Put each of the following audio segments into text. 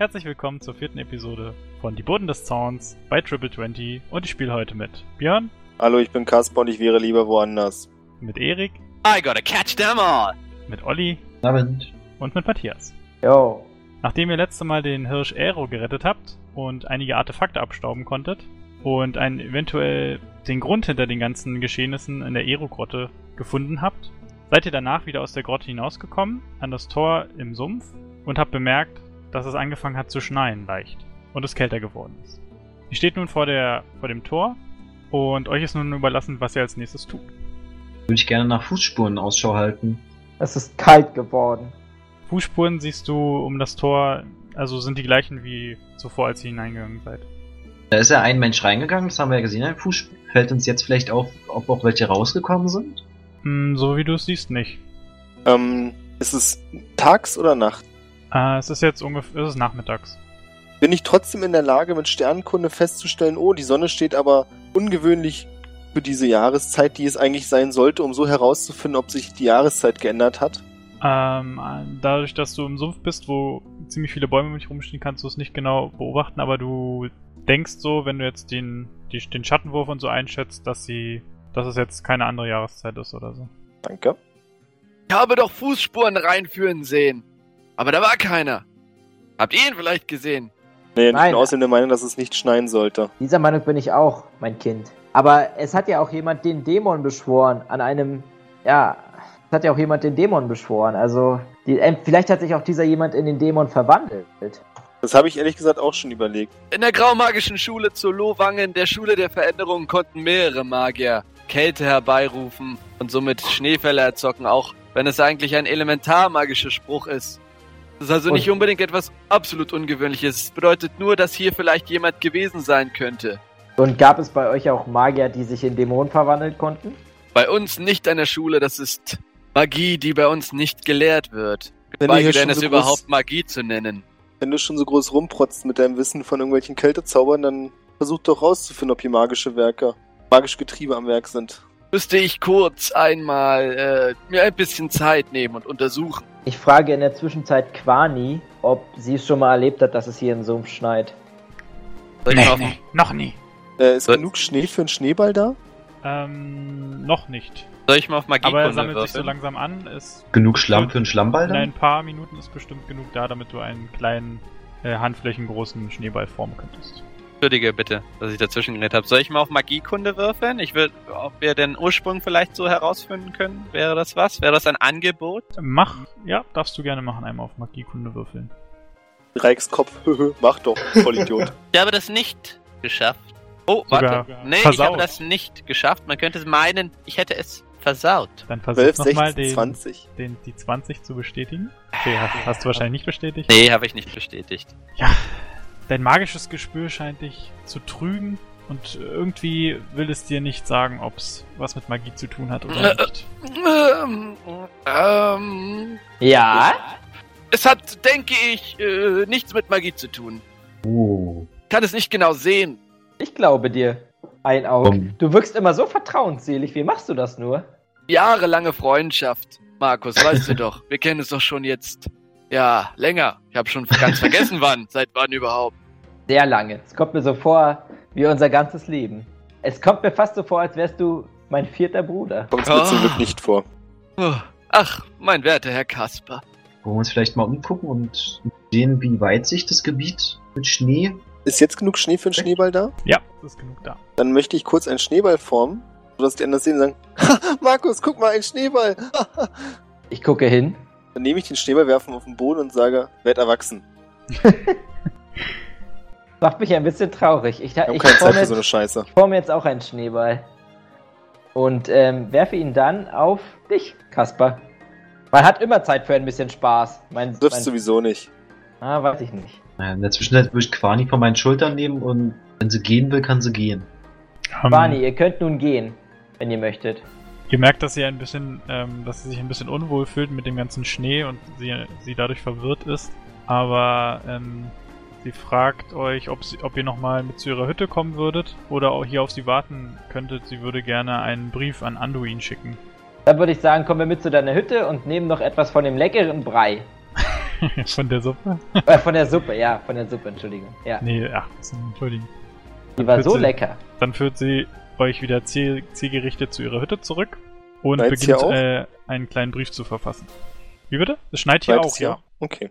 Herzlich willkommen zur vierten Episode von Die Boden des Zorns bei Triple 20 und ich spiele heute mit Björn, Hallo, ich bin Kasper und ich wäre lieber woanders. mit Erik, I gotta catch them all. mit Olli Abend. und mit Matthias. Jo. Nachdem ihr letzte Mal den Hirsch Aero gerettet habt und einige Artefakte abstauben konntet und einen eventuell den Grund hinter den ganzen Geschehnissen in der Aero-Grotte gefunden habt, seid ihr danach wieder aus der Grotte hinausgekommen, an das Tor im Sumpf und habt bemerkt, dass es angefangen hat zu schneien leicht und es kälter geworden ist. Ihr steht nun vor, der, vor dem Tor und euch ist nun überlassen, was ihr als nächstes tut. Würde ich gerne nach Fußspuren Ausschau halten. Es ist kalt geworden. Fußspuren siehst du um das Tor, also sind die gleichen wie zuvor, als ihr hineingegangen seid. Da ist ja ein Mensch reingegangen, das haben wir ja gesehen, ein Fußspur. Fällt uns jetzt vielleicht auf, ob auch welche rausgekommen sind? Hm, so wie du es siehst, nicht. Ähm, ist es tags oder Nacht? Äh, es ist jetzt ungefähr, es ist nachmittags. Bin ich trotzdem in der Lage, mit Sternenkunde festzustellen, oh, die Sonne steht aber ungewöhnlich für diese Jahreszeit, die es eigentlich sein sollte, um so herauszufinden, ob sich die Jahreszeit geändert hat? Ähm, dadurch, dass du im Sumpf bist, wo ziemlich viele Bäume um dich rumstehen, kannst du es nicht genau beobachten, aber du denkst so, wenn du jetzt den, die, den Schattenwurf und so einschätzt, dass sie, dass es jetzt keine andere Jahreszeit ist oder so. Danke. Ich habe doch Fußspuren reinführen sehen. Aber da war keiner. Habt ihr ihn vielleicht gesehen? Nee, ich Nein. bin außerdem der Meinung, dass es nicht schneien sollte. Dieser Meinung bin ich auch, mein Kind. Aber es hat ja auch jemand den Dämon beschworen an einem, ja, es hat ja auch jemand den Dämon beschworen. Also, die, ähm, vielleicht hat sich auch dieser jemand in den Dämon verwandelt. Das habe ich ehrlich gesagt auch schon überlegt. In der graumagischen Schule zu Lohwangen, der Schule der Veränderung, konnten mehrere Magier Kälte herbeirufen und somit Schneefälle erzocken, auch wenn es eigentlich ein elementarmagischer Spruch ist. Das ist also Und- nicht unbedingt etwas absolut Ungewöhnliches. Es bedeutet nur, dass hier vielleicht jemand gewesen sein könnte. Und gab es bei euch auch Magier, die sich in Dämonen verwandeln konnten? Bei uns nicht an der Schule, das ist Magie, die bei uns nicht gelehrt wird. Wenn du Geschweige denn schon es so überhaupt groß, Magie zu nennen. wenn du schon so groß rumprotzt mit deinem Wissen von irgendwelchen Kältezaubern, dann versuch doch rauszufinden, ob hier magische Werke, magische Getriebe am Werk sind. Müsste ich kurz einmal äh, mir ein bisschen Zeit nehmen und untersuchen. Ich frage in der Zwischenzeit Quani, ob sie es schon mal erlebt hat, dass es hier im Sumpf schneit. Soll mal auf, noch nie. Äh, ist So- genug Schnee für einen Schneeball da? Ähm, noch nicht. soll ich mal auf Magie Aber er sammelt sich so langsam an. Es, Genug Schlamm für einen Schlammball in dann? ein paar Minuten ist bestimmt genug da, damit du einen kleinen, äh, handflächengroßen Schneeball formen könntest. Entschuldige bitte, dass ich dazwischen geredet habe. Soll ich mal auf Magiekunde würfeln? Ich will, ob wir den Ursprung vielleicht so herausfinden können. Wäre das was? Wäre das ein Angebot? Mach, ja, darfst du gerne machen, einmal auf Magiekunde würfeln. Reichskopf, mach doch, Vollidiot. Ich habe das nicht geschafft. Oh, Sogar warte. Nee, ich versaut. habe das nicht geschafft. Man könnte meinen, ich hätte es versaut. Dann versuch 12, nochmal 16, den, 20. den, die 20 zu bestätigen. Okay, hast, hast du wahrscheinlich nicht bestätigt. Nee, habe ich nicht bestätigt. Dein magisches Gespür scheint dich zu trügen und irgendwie will es dir nicht sagen, ob es was mit Magie zu tun hat oder nicht. Ähm, ähm, Ja? es hat, denke ich, äh, nichts mit Magie zu tun. Oh. Kann es nicht genau sehen. Ich glaube dir. Ein Auge. Um. Du wirkst immer so vertrauensselig. Wie machst du das nur? Jahrelange Freundschaft. Markus, weißt du doch, wir kennen es doch schon jetzt. Ja, länger. Ich habe schon ganz vergessen, wann. Seit wann überhaupt. Sehr lange. Es kommt mir so vor wie unser ganzes Leben. Es kommt mir fast so vor, als wärst du mein vierter Bruder. Kommt mir zum Ah. Glück nicht vor. Oh, Ach, mein werter Herr Kasper. Wollen wir uns vielleicht mal umgucken und sehen, wie weit sich das Gebiet mit Schnee. Ist jetzt genug Schnee für einen Schneeball da? Ja, ist genug da. Dann möchte ich kurz einen Schneeball formen, sodass die anderen sehen und sagen, "Ha, Markus, guck mal, ein Schneeball. Ich gucke hin. Dann nehme ich den Schneeball, werfe ihn auf den Boden und sage, werd erwachsen. Macht mich ein bisschen traurig. Ich, Ich habe ich, keine Zeit forme für jetzt, so eine Scheiße. ich forme jetzt auch einen Schneeball. Und ähm, werfe ihn dann auf dich, Kasper. Man hat immer Zeit für ein bisschen Spaß. Mein, Du triffst mein, sowieso nicht. ah, weiß ich nicht. In der Zwischenzeit würde ich Quani von meinen Schultern nehmen und wenn sie gehen will, kann sie gehen. Ähm, Barney, ihr könnt nun gehen, wenn ihr möchtet. Ihr merkt, dass sie ein bisschen, ähm, dass sie sich ein bisschen unwohl fühlt mit dem ganzen Schnee und sie, sie dadurch verwirrt ist. Aber ähm, sie fragt euch, ob, sie, ob ihr nochmal mit zu ihrer Hütte kommen würdet oder auch hier auf sie warten könntet. Sie würde gerne einen Brief an Anduin schicken. Dann würde ich sagen, kommen wir mit zu deiner Hütte und nehmen noch etwas von dem leckeren Brei. Von der Suppe? Äh, von der Suppe, ja, von der Suppe, Entschuldigung. Ja, Nee, ach, entschuldigen. die war so sie- lecker. Dann führt sie euch wieder ziel zielgerichtet zu ihrer Hütte zurück und Schneit's hier beginnt äh, einen kleinen Brief zu verfassen. Wie bitte? Es schneit hier Schneit auch, hier ja. auch? Okay.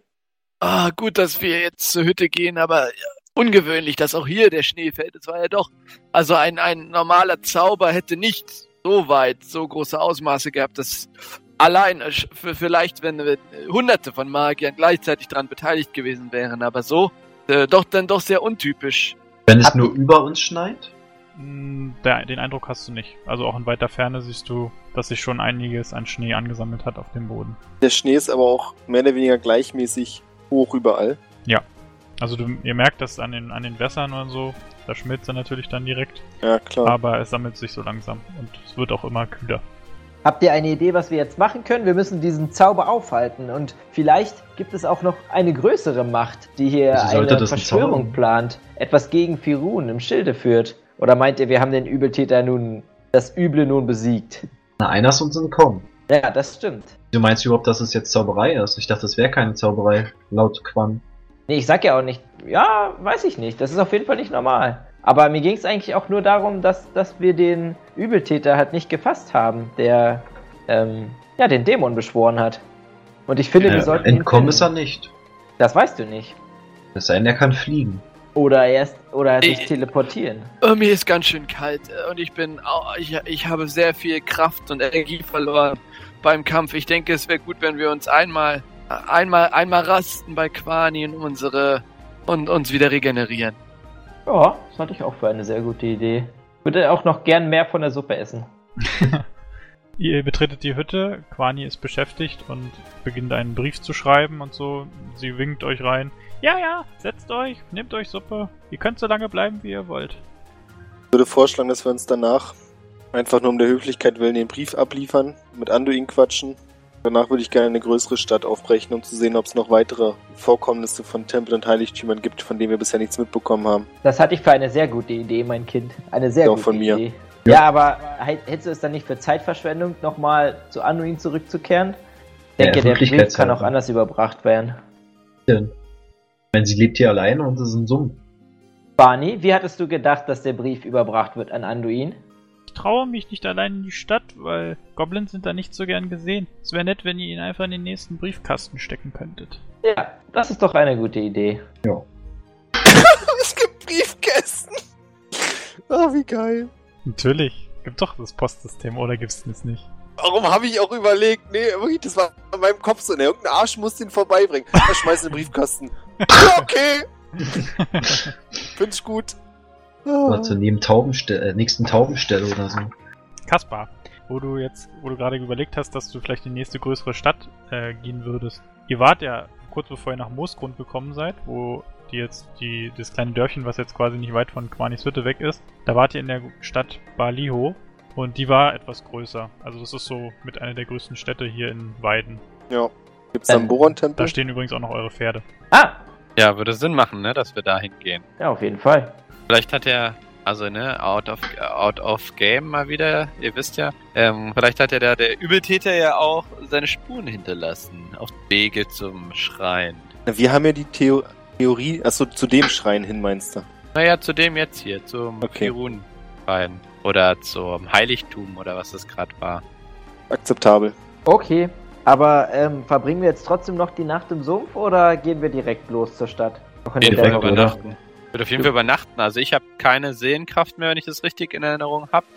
Ah, gut, dass wir jetzt zur Hütte gehen, aber ungewöhnlich, dass auch hier der Schnee fällt. Es war ja doch, also ein, ein normaler Zauber hätte nicht so weit, so große Ausmaße gehabt, dass allein, äh, für, vielleicht, wenn hunderte von Magiern gleichzeitig daran beteiligt gewesen wären, aber so, äh, doch dann doch sehr untypisch. Wenn es Ab- nur über uns schneit? Mm, Der, den Eindruck hast du nicht. Also auch in weiter Ferne siehst du, dass sich schon einiges an Schnee angesammelt hat auf dem Boden. Der Schnee ist aber auch mehr oder weniger gleichmäßig hoch überall. Also du, ihr merkt das an den, an den Wässern und so. Da schmilzt er natürlich dann direkt. Ja, klar. Aber es sammelt sich so langsam. Und es wird auch immer kühler. Habt ihr eine Idee, was wir jetzt machen können? Wir müssen diesen Zauber aufhalten und vielleicht gibt es auch noch eine größere Macht, die hier eine Verschwörung plant, etwas gegen Firun im Schilde führt. Oder meint ihr, wir haben den Übeltäter nun, das Üble nun besiegt? Na, einer ist uns entkommen. Ja, das stimmt. Du meinst überhaupt, dass es jetzt Zauberei ist? Ich dachte, es wäre keine Zauberei, laut Quan. Nee, ich sag ja auch nicht, ja, weiß ich nicht. Das ist auf jeden Fall nicht normal. Aber mir ging es eigentlich auch nur darum, dass, dass wir den Übeltäter halt nicht gefasst haben, der ähm, ja, den Dämon beschworen hat. Und ich finde, wir Äh, sollten. ihn entkommen ist er nicht. Das weißt du nicht. Es sei denn, er kann fliegen. Oder erst oder sich Ich- teleportieren. Oh, mir ist ganz schön kalt äh, und ich bin, au- ich, ich habe sehr viel Kraft und Energie verloren beim Kampf. Ich denke, es wäre gut, wenn wir uns einmal, einmal, einmal rasten bei Quani und unsere und uns wieder regenerieren. Ja, das hatte ich auch für eine sehr gute Idee. Würde auch noch gern mehr von der Suppe essen. Ihr betretet die Hütte, Quani ist beschäftigt und beginnt einen Brief zu schreiben und so. Sie winkt euch rein. Ja, ja, setzt euch, nehmt euch Suppe. Ihr könnt so lange bleiben, wie ihr wollt. Ich würde vorschlagen, dass wir uns danach einfach nur um der Höflichkeit willen den Brief abliefern, mit Anduin quatschen. Danach würde ich gerne eine größere Stadt aufbrechen, um zu sehen, ob es noch weitere Vorkommnisse von Tempeln und Heiligtümern gibt, von denen wir bisher nichts mitbekommen haben. Das hatte ich für eine sehr gute Idee, mein Kind. Eine sehr Ja, gute von mir. Idee. Ja, aber hä- hältst du es dann nicht für Zeitverschwendung, nochmal zu Anuin zurückzukehren? Ich Ja, denke, der Brief kann auch anders überbracht werden. Denn, ich meine, sie lebt hier alleine und es ist ein Sumpf. Barney, wie hattest du gedacht, dass der Brief überbracht wird an Anduin? Ich traue mich nicht allein in die Stadt, weil Goblins sind da nicht so gern gesehen. Es wäre nett, wenn ihr ihn einfach in den nächsten Briefkasten stecken könntet. Ja, das ist doch eine gute Idee. es gibt Briefkästen! Ah, wie geil. Natürlich. Gibt doch das Postsystem, oder gibt's das nicht? Warum habe ich auch überlegt? Nee, wirklich, das war in meinem Kopf so. Ne, irgendein Arsch muss den vorbeibringen. Er schmeißt in den Briefkasten. Ja, okay, finde ich gut. Ah. Oder zur neben Taubenstelle, äh, nächsten Taubenstelle oder so. Kaspar, wo du jetzt, wo du gerade überlegt hast, dass du vielleicht in die nächste größere Stadt äh, gehen würdest. Ihr wart ja kurz bevor ihr nach Moosgrund gekommen seid, wo die jetzt die das kleine Dörfchen, was jetzt quasi nicht weit von Quanis Hütte weg ist, da wart ihr in der Stadt Baliho und die war etwas größer. Also das ist so mit einer der größten Städte hier in Weiden. Ja. Gibt's da einen Ähm, Boron-Tempel? Da stehen übrigens auch noch eure Pferde. Ah, Ja, würde Sinn machen, ne, dass wir da hingehen. ja, auf jeden Fall. Vielleicht hat er, also ne, out of, out of game mal wieder, ihr wisst ja, ähm, vielleicht hat ja der, der Übeltäter ja auch seine Spuren hinterlassen auf Wege zum Schrein. Na, Wir haben ja die Theo Theorie, achso, zu dem Schrein hin, meinst du? Naja, zu dem jetzt hier, zum Okay. Firun-Schrein. Oder zum Heiligtum oder was das gerade war. Akzeptabel. Okay, aber ähm, verbringen wir jetzt trotzdem noch die Nacht im Sumpf oder gehen wir direkt los zur Stadt? Auch in Dämmerung. übernachten. Ich würde auf jeden Fall übernachten. Also ich habe keine Seelenkraft mehr, wenn ich das richtig in Erinnerung habe.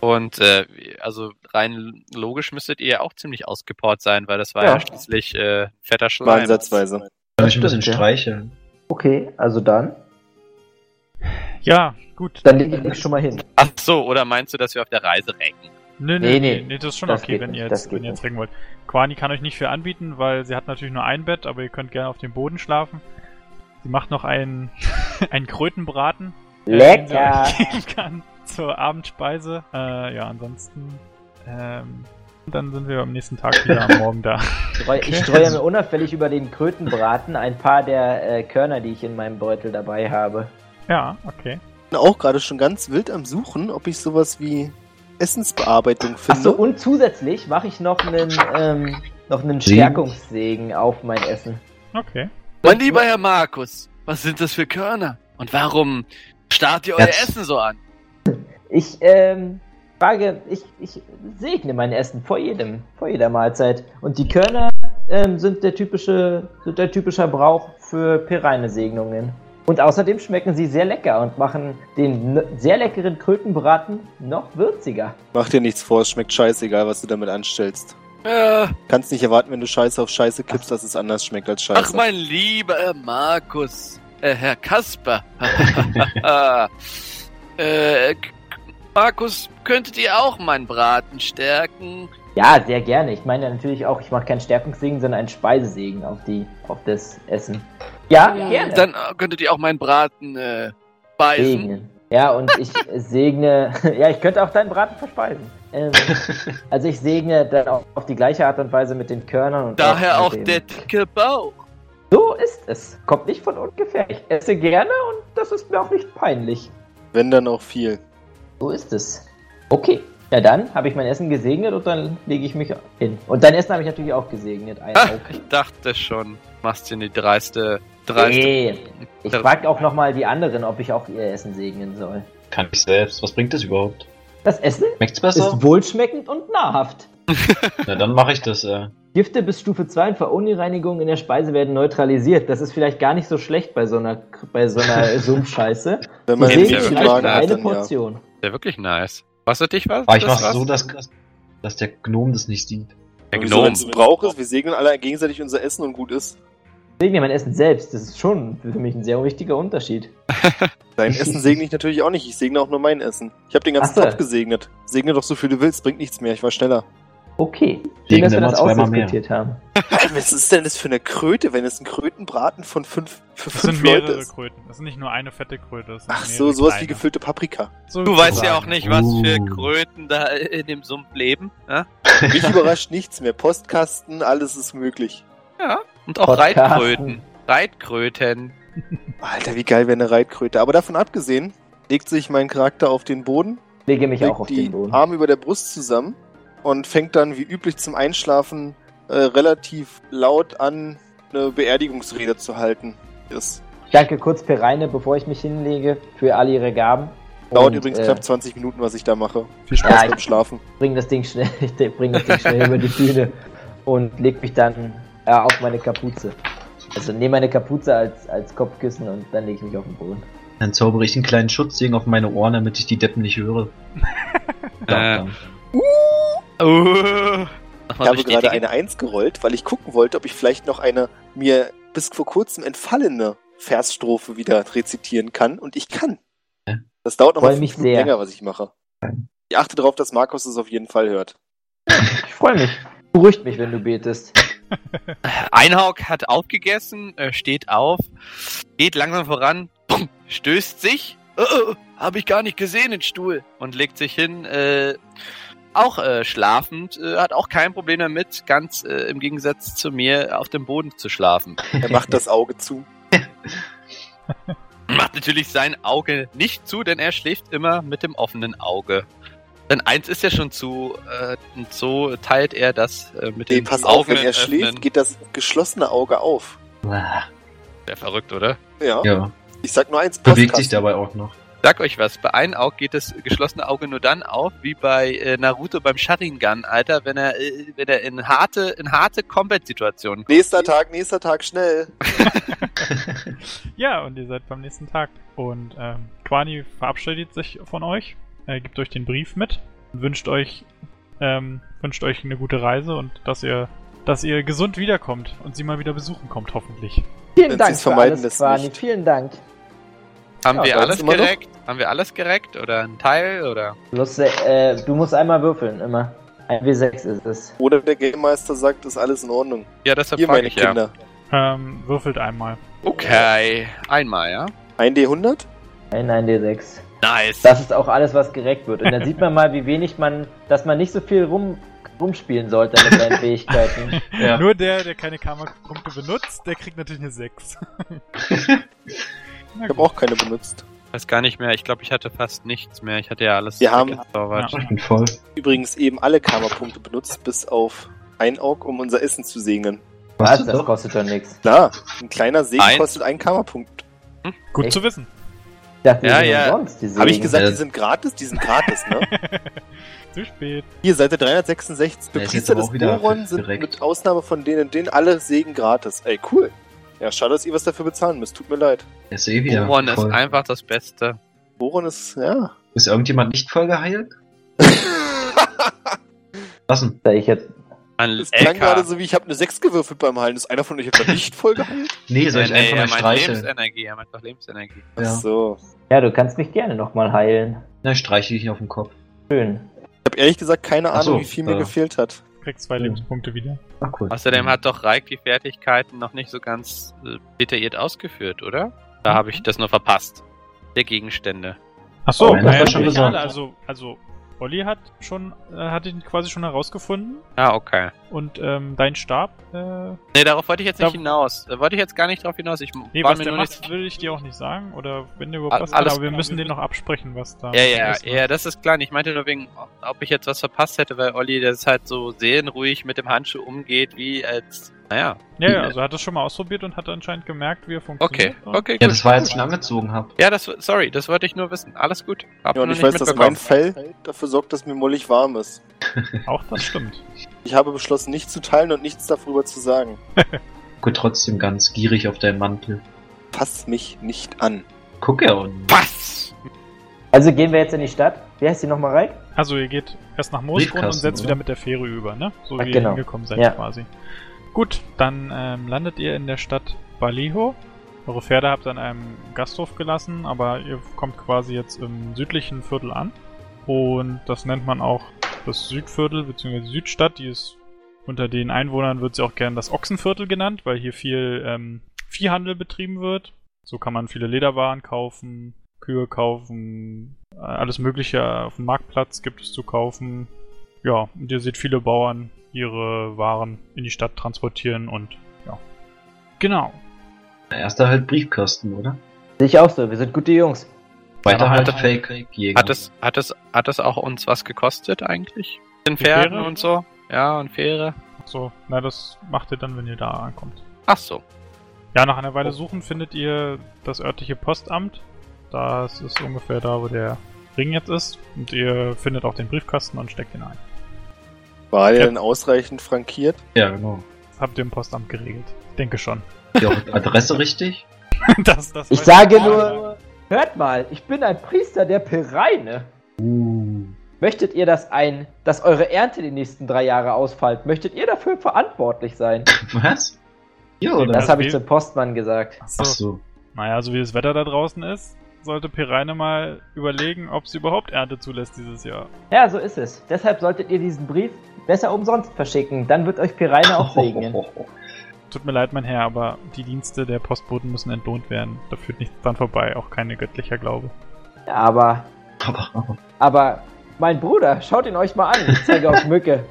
Und äh, also rein logisch müsstet ihr ja auch ziemlich ausgepowert sein, weil das war ja, Ja. schließlich äh, fetter Schleim. ansatzweise. Kann ich ein bisschen streicheln. Okay, also dann. Ja, gut. Dann lege ich mich schon mal hin. Ach so, oder meinst du, dass wir auf der Reise recken? Nee, Nee, nee, nee. nee, nee, das ist schon Das okay, wenn ihr jetzt, wenn ihr jetzt recken wollt. Quani kann euch nicht viel anbieten, weil sie hat natürlich nur ein Bett, aber ihr könnt gerne auf dem Boden schlafen. Sie macht noch einen, einen Krötenbraten, den Lecker! geben kann zur Abendspeise. Äh, ja, ansonsten, ähm, dann sind wir am nächsten Tag wieder am Morgen da. Ich streue mir unauffällig über den Krötenbraten ein paar der äh, Körner, die ich in meinem Beutel dabei habe. Ja, okay. bin auch gerade schon ganz wild am Suchen, ob ich sowas wie Essensbearbeitung finde. Achso, und zusätzlich mache ich noch einen, ähm, noch einen Segen? Stärkungssegen auf mein Essen. Okay. Mein lieber Herr Markus, was sind das für Körner? Und warum starrt ihr euer Jetzt. Essen so an? Ich, ähm, frage, ich, ich segne mein Essen vor jedem, vor jeder Mahlzeit. Und die Körner ähm, sind der typische, sind der typische Brauch für Pereine-Segnungen. Und außerdem schmecken sie sehr lecker und machen den sehr leckeren Krötenbraten noch würziger. Mach dir nichts vor, es schmeckt scheißegal, was du damit anstellst. Äh, Kannst nicht erwarten, wenn du Scheiße auf Scheiße kippst, dass es anders schmeckt als Scheiße. ach, mein lieber Markus, äh, Herr Kasper. äh, Markus, könntet ihr auch meinen Braten stärken? Ja, sehr gerne. Ich meine natürlich auch, ich mache keinen Stärkungssegen, sondern einen Speisesegen auf die, auf das Essen. Ja, gerne. Dann könntet ihr auch meinen Braten äh, speisen. segnen. Ja, und ich segne, ja, ich könnte auch deinen Braten verspeisen. Ähm, also ich segne dann auch auf die gleiche Art und Weise mit den Körnern und Daher auch dem- der dicke Bauch. So ist es. Kommt nicht von ungefähr. Ich esse gerne und das ist mir auch nicht peinlich. Wenn dann auch viel. So ist es. Okay. Ja, dann habe ich mein Essen gesegnet und dann lege ich mich hin. Und dein Essen habe ich natürlich auch gesegnet. Ein Auge. ich dachte schon, machst du die dreiste, dreiste. Nee. Ich frage auch nochmal die anderen, ob ich auch ihr Essen segnen soll. Kann ich selbst. Was bringt das überhaupt? Das Essen Schmeckt's besser? ist wohlschmeckend und nahrhaft. Na, dann mache ich das. Äh. Gifte bis Stufe 2 und Verunreinigungen in der Speise werden neutralisiert. Das ist vielleicht gar nicht so schlecht bei so einer, bei so einer Sumpfscheiße. Wenn man Segen ja für hat, eine dann ja. Portion. Der wirklich nice. Kostet dich was? Aber ich was? so, dass, dass der Gnom das nicht sieht. Der Wieso, Gnome. wenn's ein Brauch ist, wir segnen alle gegenseitig unser Essen und gut ist. Segne mein Essen selbst. Das ist schon für mich ein sehr wichtiger Unterschied. Dein Essen segne ich natürlich auch nicht. Ich segne auch nur mein Essen. Ich habe den ganzen Ach so. Topf gesegnet. Segne doch so viel du willst, bringt nichts mehr. Ich war schneller. Okay. Schön, dass wir das zweimal mehr. ausdiskutiert haben. Was ist denn das für eine Kröte, wenn es ein Krötenbraten von fünf, für Das sind fünf Leute mehrere ist? Kröten. Das sind nicht nur eine fette Kröte. das sind Ach so, sowas wie kleine. gefüllte Paprika. So Du weißt ja auch nicht, was für Uh. Kröten da in dem Sumpf leben. Ja, Mich überrascht nichts mehr. Postkasten, alles ist möglich. ja. und auch Podcasten. Reitkröten. Reitkröten. Alter, wie geil wäre eine Reitkröte. Aber davon abgesehen, legt sich mein Charakter auf den Boden, Lege mich auch auf die den Boden. Arme über der Brust zusammen und fängt dann wie üblich zum Einschlafen äh, relativ laut an, eine Beerdigungsrede zu halten. Ich danke kurz Pereine, bevor ich mich hinlege, für all ihre Gaben. dauert Und, übrigens äh, knapp 20 Minuten, was ich da mache. Viel Ja, Spaß ich- beim Schlafen. bring das Ding schnell, ich bring das Ding schnell über die Bühne und leg mich dann äh, auf meine Kapuze. Also nehme meine Kapuze als, als Kopfkissen und dann lege ich mich auf den Boden. Dann zaubere ich einen kleinen Schutzding auf meine Ohren, damit ich die Deppen nicht höre. Äh, Dann. Uh, Ich habe gerade eine Eins gerollt, weil ich gucken wollte, ob ich vielleicht noch eine mir bis vor kurzem entfallene Versstrophe wieder rezitieren kann. Und ich kann. Das dauert noch mal mich Minuten sehr. länger, was ich mache. Ich achte darauf, dass Markus es auf jeden Fall hört. Ich freue mich. Beruhigt mich, wenn du betest. Einhauk hat aufgegessen, äh, steht auf, geht langsam voran, stößt sich, äh, äh, habe ich gar nicht gesehen, den Stuhl, und legt sich hin, äh, auch äh, schlafend, äh, hat auch kein Problem damit, ganz äh, im Gegensatz zu mir, auf dem Boden zu schlafen. Er macht das Auge zu. Macht natürlich sein Auge nicht zu, denn er schläft immer mit dem offenen Auge. Denn eins ist ja schon zu, äh, und so teilt er das äh, mit Nee, den pass auf, wenn er öffnen. schläft, geht das geschlossene Auge auf. Ah, Sehr verrückt, oder? Ja. Ja, Ich sag nur eins, bewegt sich Postkasten. dabei auch noch. Sag euch was, bei einem Auge geht das geschlossene Auge nur dann auf, wie bei äh, Naruto beim Sharingan, Alter, wenn er, äh, wenn er in harte, in harte Combat-Situationen kommt. Nächster Tag, nächster Tag, schnell. Ja, und ihr seid beim nächsten Tag. Und ähm, Quani verabschiedet sich von euch, äh, gibt euch den Brief mit und wünscht euch, ähm, wünscht euch eine gute Reise und dass ihr, dass ihr gesund wiederkommt und sie mal wieder besuchen kommt, hoffentlich. Vielen Wenn Dank sie's für vermeiden alles, Quani. nicht. Vielen Dank. Haben Ja, wir alles immer noch. gereckt? Haben wir alles gereckt oder ein Teil oder? Plus, äh, du musst einmal würfeln, immer. Ein W6 ist es. Oder der Game Meister sagt, ist alles in Ordnung. Ja, deshalb Hier, meine ich ja. Kinder. Ähm, würfelt einmal. Okay, einmal, ja. Ein D100? Ein 1D6. Nice. Das ist auch alles, was gereckt wird. Und dann sieht man mal, wie wenig man, dass man nicht so viel rum, rumspielen sollte mit seinen Fähigkeiten. Ja. Nur der, der keine Karma-Punkte benutzt, der kriegt natürlich eine 6. Ich habe auch keine benutzt. weiß gar nicht mehr. Ich glaube, ich hatte fast nichts mehr. Ich hatte ja alles Wir haben-. Ja. Ich bin voll. Übrigens eben alle Karma-Punkte benutzt, bis auf ein Auge, um unser Essen zu segnen. Was? Kostet Das kostet doch nichts. Klar, ein kleiner Segen Ein- kostet einen Karma-Punkt. Gut Echt? zu wissen. Ja, ja. die Habe ich gesagt, Ja. die sind gratis? Die sind gratis, ne? Zu spät. Hier, Seite 366. Der ist Priester des Boron sind direkt. mit Ausnahme von denen und denen alle Segen gratis. Ey, cool. Ja, schade, dass ihr was dafür bezahlen müsst. Tut mir leid. Ist eh wieder. Boron ist voll. einfach das Beste. Boron ist, ja. Ist irgendjemand nicht voll geheilt? Lassen. Da ich jetzt. Ein Das klang LK. gerade so wie, ich habe eine 6 gewürfelt beim Heilen. Ist einer von euch etwa nicht voll geheilt? Nee, soll ich nee, nee, einfach er mal streicheln? Lebensenergie, er meint doch Lebensenergie. Ach Ja. so. Ja, du kannst mich gerne nochmal heilen. Na, ich streiche dich auf den Kopf. Schön. Ich habe ehrlich gesagt keine Ach so, Ahnung, wie viel mir äh. gefehlt hat. Kriegst zwei Ja. Lebenspunkte wieder. Ach cool. Außerdem hat doch Reik die Fertigkeiten noch nicht so ganz äh, detailliert ausgeführt, oder? Da habe ich das nur verpasst. Der Gegenstände. Ach so, Oh, das naja, war schon alle. Also, also, Olli hat schon, äh, hat ihn quasi schon herausgefunden. Ah, okay. Und ähm, dein Stab, äh, Nee, darauf wollte ich jetzt nicht hinaus. Da wollte ich jetzt gar nicht drauf hinaus. Ich nee, war was mir der nur macht, nicht. will ich dir auch nicht sagen. Oder wenn der Al- überhaupt was alles kann, aber wir klar. müssen den noch absprechen, was da Ja, ja, ist, ja, das ist klar. Ich meinte nur wegen, ob ich jetzt was verpasst hätte, weil Olli das halt so seelenruhig mit dem Handschuh umgeht, wie als, naja. Ja, ja, also er hat das schon mal ausprobiert und hat anscheinend gemerkt, wie er funktioniert. Okay, okay, Ja, gut. das war, als ich ihn angezogen habe. Ja, das, sorry, das wollte ich nur wissen. Alles gut. Hab Ja, und ich nicht weiß, dass mein. Fell dafür sorgt, dass mir mollig warm ist. Auch das stimmt. Ich habe beschlossen, nicht zu teilen und nichts darüber zu sagen. Guck trotzdem ganz gierig auf deinen Mantel. Fass mich nicht an. Guck ja und. Was? Also gehen wir jetzt in die Stadt. Wie heißt die nochmal, Reik? Also ihr geht erst nach Moosgrund und setzt oder? wieder mit der Fähre über, ne? So Ach, wie genau. ihr hingekommen seid Ja. quasi. Gut, dann ähm, landet ihr in der Stadt Baliho. Eure Pferde habt ihr an einem Gasthof gelassen, aber ihr kommt quasi jetzt im südlichen Viertel an. Und das nennt man auch das Südviertel bzw. Südstadt. Die ist unter den Einwohnern wird sie auch gern das Ochsenviertel genannt, weil hier viel ähm, Viehhandel betrieben wird. So kann man viele Lederwaren kaufen, Kühe kaufen, äh, alles Mögliche auf dem Marktplatz gibt es zu kaufen. Ja, und ihr seht viele Bauern ihre Waren in die Stadt transportieren und ja. Genau. Erster halt Briefkasten, oder? Sehe ich auch so. Wir sind gute Jungs. Weiter halt hat- Fake-Jäger. Hat es, hat es, hat es auch uns was gekostet eigentlich? Den Pferden Fähre? und so? Ja, und Fähre. So, na, das macht ihr dann, wenn ihr da ankommt. Ach so. Ja, nach einer Weile suchen findet ihr das örtliche Postamt. Das ist ungefähr da, wo der Ring jetzt ist. Und ihr findet auch den Briefkasten und steckt ihn ein. War der Ja. denn ausreichend frankiert? Ja, genau. Das habt ihr im Postamt geregelt. Ich denke schon. Die Adresse richtig? das, das Ich sage nur, hört mal, ich bin ein Priester der Pereine. Uh. Möchtet ihr, dass ein, dass eure Ernte die nächsten drei Jahre ausfällt? Möchtet ihr dafür verantwortlich sein? Was? Ja, oder? Das habe ich zum Postmann gesagt. Ach Ach so. Naja, so wie das Wetter da draußen ist, sollte Pereine mal überlegen, ob sie überhaupt Ernte zulässt dieses Jahr. Ja, so ist es. Deshalb solltet ihr diesen Brief besser umsonst verschicken. Dann wird euch Pereine auch segnen. Tut mir leid, mein Herr, aber die Dienste der Postboten müssen entlohnt werden. Da führt nichts dran vorbei, auch keine göttlicher Glaube. Ja, aber, Aber, aber mein Bruder, schaut ihn euch mal an. Ich zeige auf Mücke.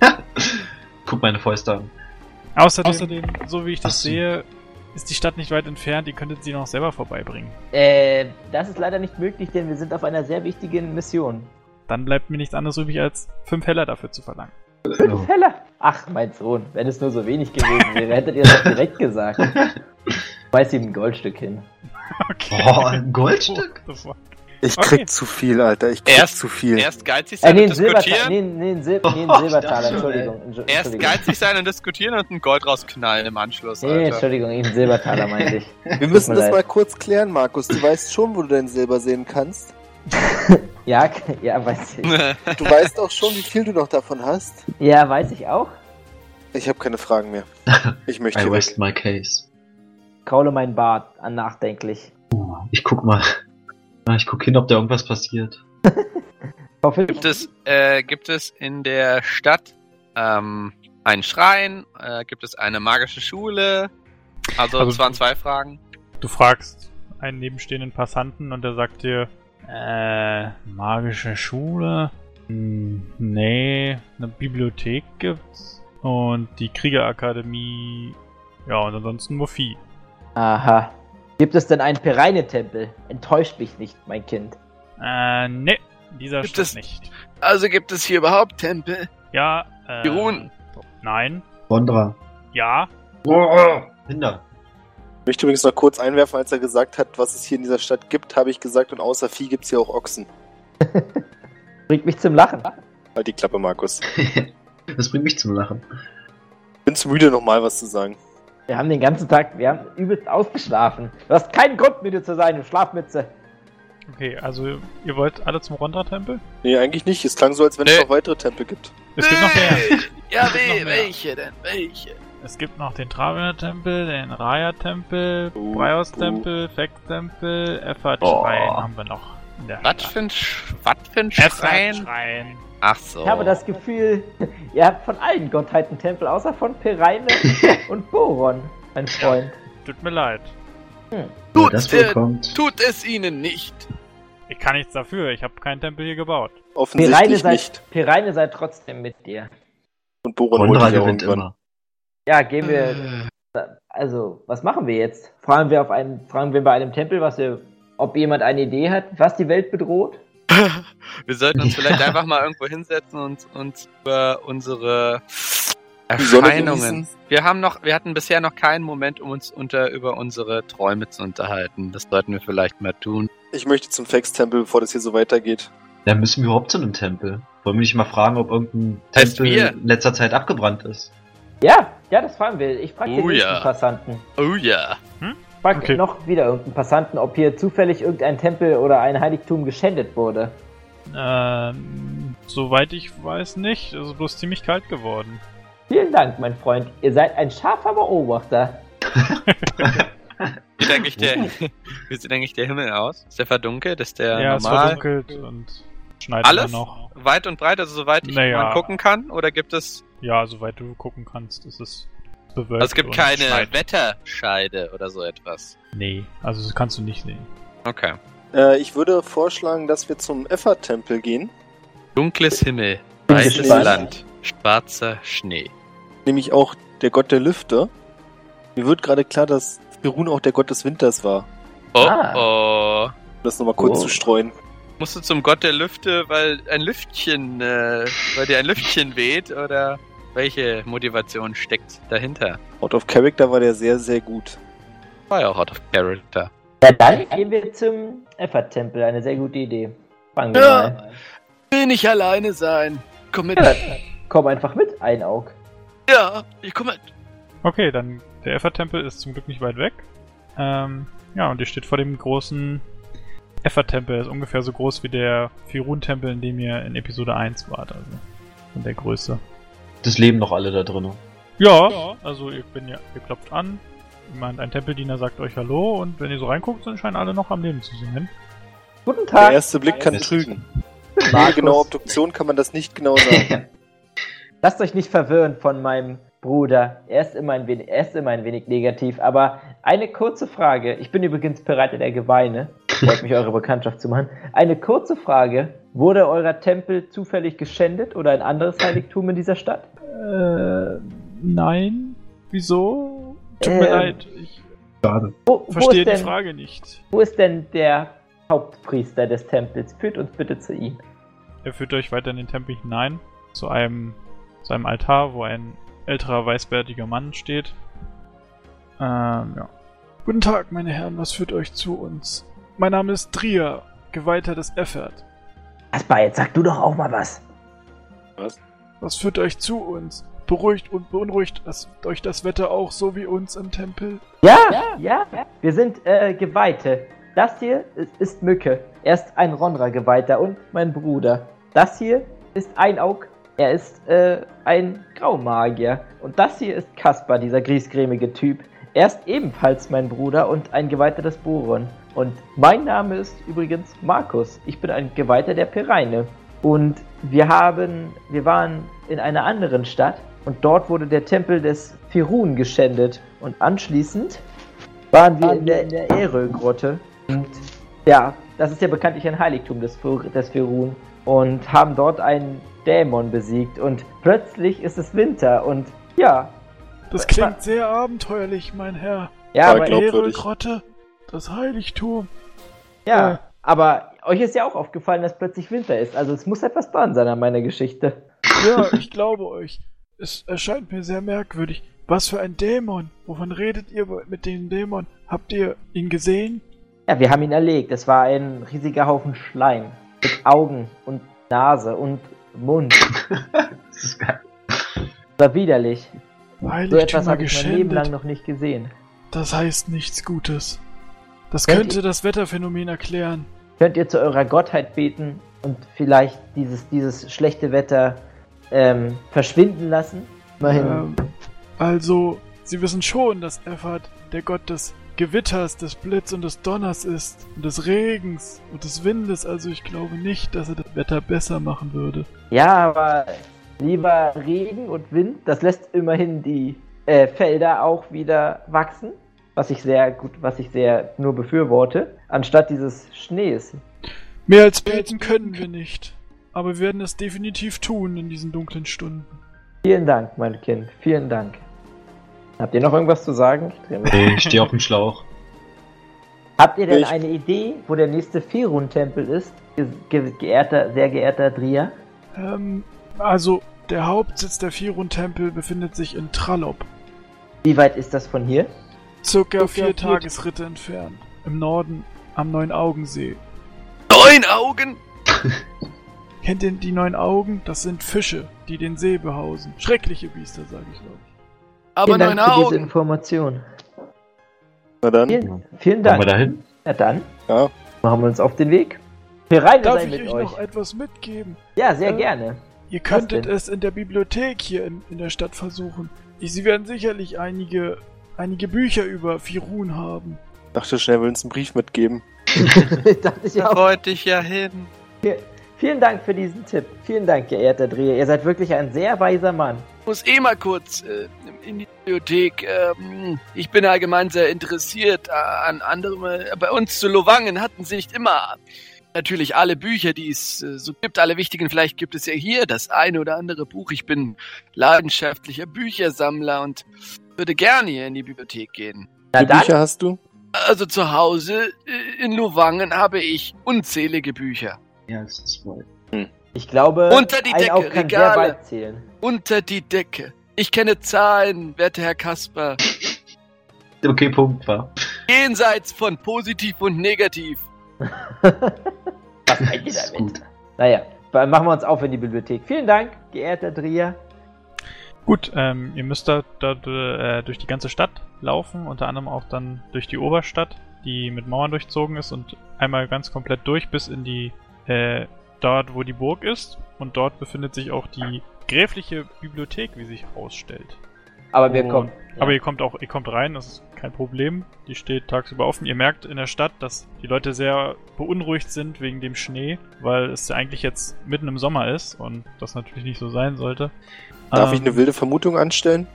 guck meine Fäuste an. Außerdem, so wie ich das sehe, ist die Stadt nicht weit entfernt. Ihr könntet sie noch selber vorbeibringen. Äh, das ist leider nicht möglich, denn wir sind auf einer sehr wichtigen Mission. Dann bleibt mir nichts anderes übrig, als fünf Heller dafür zu verlangen. Fünf Heller. Ach, mein Sohn, wenn es nur so wenig gewesen wäre, hättet ihr das doch direkt gesagt. Schmeiß ihm ein Goldstück hin. Okay. Boah, ein Goldstück? Fuck? Ich Okay. krieg zu viel, Alter. Ich krieg Erst- zu viel. Erst geizig Äh, sein nee, und diskutieren. Nee, nee, nee, Oh, Silbertaler, Entschuldigung. Erst geizig sein und diskutieren und ein Gold rausknallen im Anschluss, Nee, Alter. Entschuldigung, ein Silbertaler meinte ich. Wir müssen das leid. mal kurz klären, Markus. Du weißt schon, wo du dein Silber sehen kannst. Ja, ja, weiß ich. Du weißt auch schon, wie viel du noch davon hast. Ja, weiß ich auch. Ich habe keine Fragen mehr. Ich möchte I rest my case. Kraule mein Bart an nachdenklich. Ich guck mal. Ich guck hin, ob da irgendwas passiert. Gibt es, äh, gibt es in der Stadt ähm, einen Schrein? Äh, gibt es eine magische Schule? Also, Also es waren zwei Fragen. Du fragst einen nebenstehenden Passanten und der sagt dir, äh, magische Schule? Hm, nee, eine Bibliothek gibt's. Und die Kriegerakademie, ja, und ansonsten nur Vieh. Aha. Gibt es denn einen Pereine-Tempel? Enttäuscht mich nicht, mein Kind. Äh, nee, dieser Gibt Stadt es- nicht. Also gibt es hier überhaupt Tempel? Ja, äh, Die Ruhen. Nein, Bondra. ja, Oh, Hinder. Ich möchte übrigens noch kurz einwerfen, als er gesagt hat, was es hier in dieser Stadt gibt, habe ich gesagt, und außer Vieh gibt es hier auch Ochsen. Bringt mich zum Lachen. Halt die Klappe, Markus. Das bringt mich zum Lachen. Bin zu müde, nochmal was zu sagen. Wir haben den ganzen Tag, wir haben übelst ausgeschlafen. Du hast keinen Grund, müde zu sein, du Schlafmütze. Okay, also ihr wollt alle zum Rondra-Tempel? Nee, eigentlich nicht. Es klang so, als wenn es Nee. noch weitere Tempel gibt. Es gibt noch mehr. Ja, Es mehr. welche denn? Welche? Es gibt noch den Traviner-Tempel, den Raya-Tempel, Uh, Breios-Tempel, Feck-Tempel, Oh. Effert-Schrein haben wir noch. In der Was für ein, Sch was für ein Schrein? Effert-Schrein. Ach so. Ich habe das Gefühl, ihr habt von allen Gottheiten Tempel, außer von Pereine und Boron, mein Freund. Tut mir leid. Wer Tut, das äh, tut es ihnen nicht. Ich kann nichts dafür, ich habe keinen Tempel hier gebaut. Pereine Offensichtlich sei, nicht. Pereine sei trotzdem mit dir. Und Boron auch gewinnt immer. Ja, gehen wir. Also, was machen wir jetzt? Fragen wir auf einem, fragen wir bei einem Tempel, was wir, ob jemand eine Idee hat, was die Welt bedroht? Wir sollten uns vielleicht einfach mal irgendwo hinsetzen und uns über unsere Erscheinungen. Wir haben noch, wir hatten bisher noch keinen Moment, um uns unter über unsere Träume zu unterhalten. Das sollten wir vielleicht mal tun. Ich möchte zum Fex-Tempel, bevor das hier so weitergeht. Dann müssen wir überhaupt zu einem Tempel. Wollen wir nicht mal fragen, ob irgendein Tempel in letzter Zeit abgebrannt ist? Ja, ja, das fragen wir. Ich frage den Oh nächsten ja. Passanten. Oh ja. Ich frage Okay. noch wieder irgendeinen Passanten, ob hier zufällig irgendein Tempel oder ein Heiligtum geschändet wurde. Ähm, soweit ich weiß nicht, es ist bloß ziemlich kalt geworden. Vielen Dank, mein Freund. Ihr seid ein scharfer Beobachter. Wie sieht eigentlich der, wie sieht eigentlich der Himmel aus? Ist der verdunkelt? Ist der ja, es normal? verdunkelt und schneit Alles? immer noch. Weit und breit, also soweit ich Naja. mal gucken kann? Oder gibt es, Ja, soweit du gucken kannst, ist es bewölkt. also es gibt und keine schneit. Wetterscheide oder so etwas? Nee, also das kannst du nicht sehen. Okay. Äh, ich würde vorschlagen, dass wir zum Effert-Tempel gehen. Dunkles Himmel, weißes. Land, schwarzer Schnee. Nämlich auch der Gott der Lüfte. Mir wird gerade klar, dass Perun auch der Gott des Winters war. Oh Ah. oh. Um das nochmal kurz Oh. zu streuen. Musst du zum Gott der Lüfte, weil ein Lüftchen, äh, weil dir ein Lüftchen weht oder welche Motivation steckt dahinter? Out of Character war der sehr, sehr gut. War ja auch out of character. Ja, dann gehen wir zum Effert-Tempel. Eine sehr gute Idee. Fangen wir Ja. mal. Will nicht alleine sein. Komm mit. Ja, komm einfach mit, ein Aug. Ja, ich komm mit. Okay, dann der Effert-Tempel ist zum Glück nicht weit weg. Ähm, ja, und ihr steht vor dem großen Effert-Tempel. Ist ungefähr so groß wie der Firun-Tempel, in dem ihr in Episode 1 wart, also von der Größe. Das leben noch alle da drinnen. Ja, also ihr, wenn ihr, ihr klopft an, jemand, ein Tempeldiener sagt euch Hallo und wenn ihr so reinguckt, dann scheinen alle noch am Leben zu sein. Guten Der Tag. erste Blick kann Mist. trügen. Ohne genaue Obduktion kann man das nicht genau sagen. Lasst euch nicht verwirren von meinem Bruder. Er ist immer ein wenig, er ist immer ein wenig negativ. Aber eine kurze Frage. Ich bin übrigens Bereiter der Geweine. Freut mich, eure Bekanntschaft zu machen. Eine kurze Frage. Wurde eurer Tempel zufällig geschändet oder ein anderes Heiligtum in dieser Stadt? Äh, nein. Wieso? Tut Ähm, mir leid, ich Schade. Wo, wo, verstehe ist die denn, Frage nicht. wo ist denn der Hauptpriester des Tempels? Führt uns bitte zu ihm. Er führt euch weiter in den Tempel hinein, zu einem, zu einem Altar, wo ein älterer, weißbärtiger Mann steht. Ähm, ja. Guten Tag, meine Herren, was führt euch zu uns? Mein Name ist Trier, Geweihter des Effert. Aspa, jetzt sag du doch auch mal was. Was führt euch zu uns? Beruhigt und beunruhigt das, euch das Wetter auch so wie uns im Tempel? Ja, ja, wir sind äh, Geweihte. Das hier ist, ist Mücke. Er ist ein Ronra-Geweihter und mein Bruder. Das hier ist Einaug. Er ist äh, ein Graumagier. Und das hier ist Kaspar, dieser griesgrämige Typ. Er ist ebenfalls mein Bruder und ein Geweihter des Boron. Und mein Name ist übrigens Markus. Ich bin ein Geweihter der Pereine. Und wir haben, wir waren in einer anderen Stadt und dort wurde der Tempel des Firun geschändet. Und anschließend waren wir in der, in der Erö-Grotte. Und ja, das ist ja bekanntlich ein Heiligtum des, des Firun. Und haben dort einen Dämon besiegt. Und plötzlich ist es Winter. Und ja, Das klingt sehr abenteuerlich, mein Herr. ja, Aber glaubwürdig. Grotte, das Heiligtum. ja, aber euch ist ja auch aufgefallen, dass plötzlich Winter ist. Also es muss etwas dran sein an meiner Geschichte. Ja, ich glaube euch. Es erscheint mir sehr merkwürdig. Was für ein Dämon? Wovon redet ihr mit dem Dämon? Habt ihr ihn gesehen? Ja, wir haben ihn erlegt. Es war ein riesiger Haufen Schleim. Mit Augen und Nase und Mund. Das ist geil. Das war widerlich. So etwas Heiligtümer habe ich mein Leben lang noch nicht gesehen. Das heißt nichts Gutes. Das Könnt könnte das Wetterphänomen erklären. Könnt ihr zu eurer Gottheit beten und vielleicht dieses, dieses schlechte Wetter ähm, verschwinden lassen? Immerhin. Ähm, also, Sie wissen schon, dass Effert der Gott des Gewitters, des Blitz und des Donners ist. Und des Regens und des Windes. Also ich glaube nicht, dass er das Wetter besser machen würde. Ja, aber lieber Regen und Wind, das lässt immerhin die äh, Felder auch wieder wachsen, was ich sehr gut, was ich sehr nur befürworte, anstatt dieses Schnees. Mehr als beten können wir nicht. Aber wir werden es definitiv tun in diesen dunklen Stunden. Vielen Dank, mein Kind, vielen Dank. Habt ihr noch irgendwas zu sagen? Ich ich stehe auf dem Schlauch. Habt ihr denn Ich- eine Idee, wo der nächste Firun-Tempel ist? Ge ge geehrter, sehr geehrter Dria? Ähm, also, der Hauptsitz der Firun-Tempel befindet sich in Trallop. Wie weit ist das von hier? Circa Circa vier vier Tagesritte entfernt. Im Norden, am Neun-Augensee. Neun Augen! Kennt ihr die neun Augen? Das sind Fische, die den See behausen. Schreckliche Biester, sage ich glaube ich. Aber vielen neun Dank für diese Augen! Information. Na dann, Vielen, vielen Dank. wir dahin? Na dann, ja. machen wir uns auf den Weg. Wir rein Darf sein ich mit euch euch. noch etwas mitgeben? Ja, sehr Äh, gerne. Ihr könntet es in der Bibliothek hier in, in der Stadt versuchen. Ich, sie werden sicherlich einige, einige Bücher über Firun haben. Dachte schnell, will uns einen Brief mitgeben. Dachte ich Da auch. wollte ich ja hin. Vielen Dank für diesen Tipp. Vielen Dank, geehrter Dreher. Ihr seid wirklich ein sehr weiser Mann. muss eh mal kurz äh, in die Bibliothek. Ähm, ich bin allgemein sehr interessiert an anderem. Äh, bei uns zu Lovangen hatten sie nicht immer natürlich alle Bücher, die es äh, so gibt, alle wichtigen. Vielleicht gibt es ja hier das eine oder andere Buch. Ich bin leidenschaftlicher Büchersammler und würde gerne hier in die Bibliothek gehen. Na Wie Bücher hast du? Also zu Hause äh, in Lovangen habe ich unzählige Bücher. Ja, als zwei. ich glaube, Unter die Decke, Auge kann sehr Regale. weit zählen. Unter die Decke. Ich kenne Zahlen, werter Herr Kasper. Okay, Punkt war. Jenseits von positiv und negativ. Was meint ihr Ist damit? Naja, dann machen wir uns auf in die Bibliothek. Vielen Dank, geehrter Dreher. Gut, ähm, ihr müsst da, da äh, durch die ganze Stadt laufen, unter anderem auch dann durch die Oberstadt, die mit Mauern durchzogen ist und einmal ganz komplett durch bis in die, äh, dort wo die Burg ist und dort befindet sich auch die gräfliche Bibliothek, wie sich herausstellt. Aber wir Und- kommen. Ja. Aber ihr kommt auch, ihr kommt rein, das ist kein Problem. Die steht tagsüber offen. Ihr merkt in der Stadt, dass die Leute sehr beunruhigt sind wegen dem Schnee, weil es ja eigentlich jetzt mitten im Sommer ist und das natürlich nicht so sein sollte. Darf ich Ähm, eine wilde Vermutung anstellen?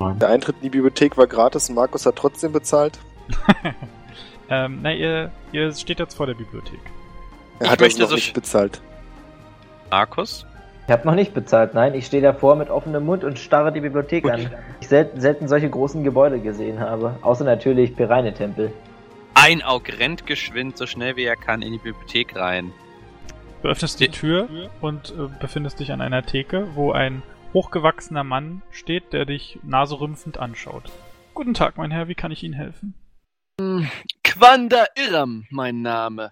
Nein. Der Eintritt in die Bibliothek war gratis und Markus hat trotzdem bezahlt. ähm, na, ihr, ihr steht jetzt vor der Bibliothek. Er Ich hat möchte also noch so nicht bezahlt. Markus? Ich habe noch nicht bezahlt, nein. Ich stehe davor mit offenem Mund und starre die Bibliothek Gut. an. Ich selten, selten solche großen Gebäude gesehen habe. Außer natürlich Pereine-Tempel. Ein Aug rennt geschwind, so schnell wie er kann, in die Bibliothek rein. Du öffnest die Tür und äh, befindest dich an einer Theke, wo ein hochgewachsener Mann steht, der dich naserümpfend anschaut. Guten Tag, mein Herr, wie kann ich Ihnen helfen? Hm, Quanda Irram, mein Name.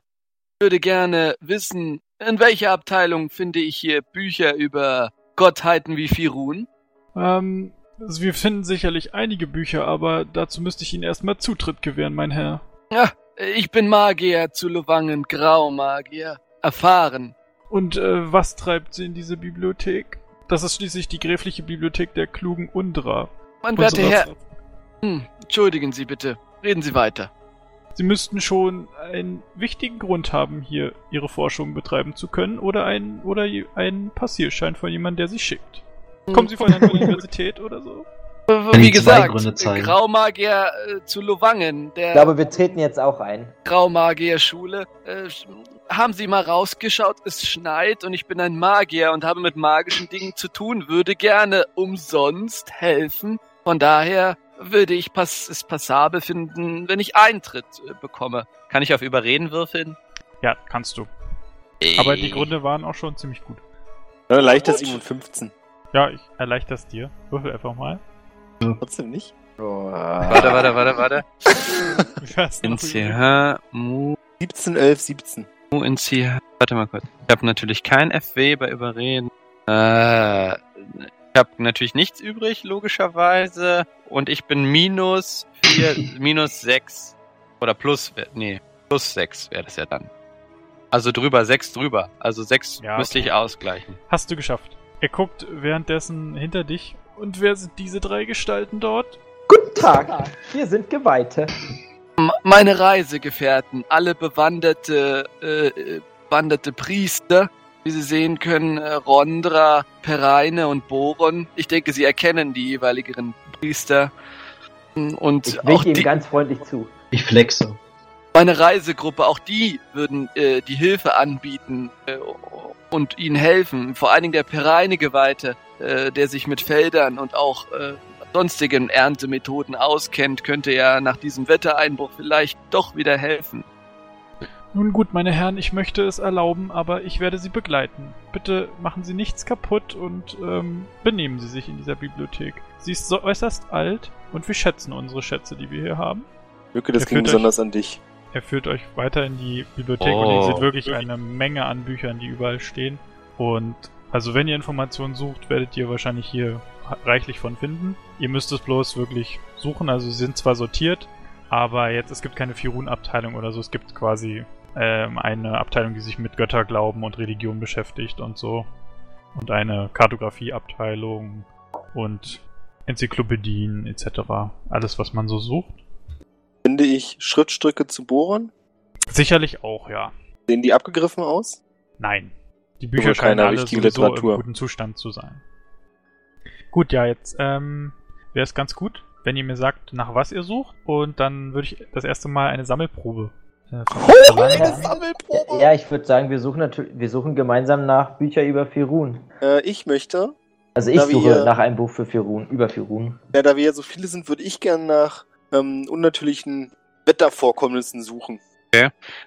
Ich würde gerne wissen, in welcher Abteilung finde ich hier Bücher über Gottheiten wie Firun? Ähm, also wir finden sicherlich einige Bücher, aber dazu müsste ich Ihnen erstmal Zutritt gewähren, mein Herr. Ja, ich bin Magier zu Lovangen, Graumagier. Erfahren. Und äh, was treibt Sie in diese Bibliothek? Das ist schließlich die gräfliche Bibliothek der klugen Undra. Mein werter Herr, hm, entschuldigen Sie bitte. Reden Sie weiter. Sie müssten schon einen wichtigen Grund haben, hier Ihre Forschung betreiben zu können oder einen oder einen Passierschein von jemandem, der Sie schickt. Kommen Sie von einer Universität oder so? Wie zwei gesagt, zeigen. Graumagier äh, zu Lovangen, der Ich glaube, wir treten jetzt auch ein. Graumagierschule. Äh, haben Sie mal rausgeschaut? Es schneit und ich bin ein Magier und habe mit magischen Dingen zu tun, würde gerne umsonst helfen. Von daher würde ich pass es passabel finden, wenn ich Eintritt äh, bekomme. Kann ich auf Überreden würfeln? Ja, kannst du. Ey. Aber die Gründe waren auch schon ziemlich gut. Ja, leichter 7 und 15. Ja, ich erleichter es dir. Würfel einfach mal. Trotzdem nicht? Warte, warte, warte, warte. Noch? In CH, Mu, 17, 11, 17. Mu in CH. Warte mal kurz. Ich habe natürlich kein FW bei Überreden. Äh, habe natürlich nichts übrig, logischerweise. Und ich bin minus 4, minus 6. Oder plus, nee, plus 6 wäre das ja dann. Also drüber, 6 drüber. Also 6 Ja, müsste okay. ich ausgleichen. Hast du geschafft. Er guckt währenddessen hinter dich. Und wer sind diese drei Gestalten dort? Guten Tag, wir sind Geweihte. Meine Reisegefährten, alle bewanderte, äh, äh, bewanderte Priester, wie Sie sehen können, äh, Rondra, Pereine und Boron. Ich denke, Sie erkennen die jeweiligeren Priester. Und Ich auch winke ihm die, ganz freundlich zu. Ich flexe. meine Reisegruppe, auch die würden äh, die Hilfe anbieten äh, und ihnen helfen. Vor allen Dingen der Pereine-Geweihte, äh, der sich mit Feldern und auch äh, sonstigen Erntemethoden auskennt, könnte ja nach diesem Wettereinbruch vielleicht doch wieder helfen. Nun gut, meine Herren, ich möchte es erlauben, aber ich werde Sie begleiten. Bitte machen Sie nichts kaputt und ähm, benehmen Sie sich in dieser Bibliothek. Sie ist so äußerst alt und wir schätzen unsere Schätze, die wir hier haben. Lücke, das Er ging führt euch- besonders an dich. Er führt euch weiter in die Bibliothek und Oh. ihr seht wirklich eine Menge an Büchern, die überall stehen. Und also wenn ihr Informationen sucht, werdet ihr wahrscheinlich hier reichlich von finden. Ihr müsst es bloß wirklich suchen. Also sie sind zwar sortiert, aber jetzt es gibt keine Firun-Abteilung oder so. Es gibt quasi ähm, eine Abteilung, die sich mit Götterglauben und Religion beschäftigt und so. Und eine Kartografieabteilung und Enzyklopädien etc. Alles, was man so sucht. Finde ich Schriftstücke zu Bohren? Sicherlich auch, ja. Sehen die abgegriffen aus? Nein. Die Bücher scheinen alle sowieso Literatur. im guten Zustand zu sein. Gut, ja, jetzt ähm, wäre es ganz gut, wenn ihr mir sagt, nach was ihr sucht. Und dann würde ich das erste Mal eine Sammelprobe äh, euch verlangen. Sammelprobe! Ja, ich würde sagen, wir suchen natürlich, wir suchen gemeinsam nach Bücher über Firun. Äh, ich möchte, Also ich Da wir- suche nach einem Buch für Firun, über Firun. ja, da wir ja so viele sind, würde ich gern nach ähm, unnatürlichen Wettervorkommnissen suchen.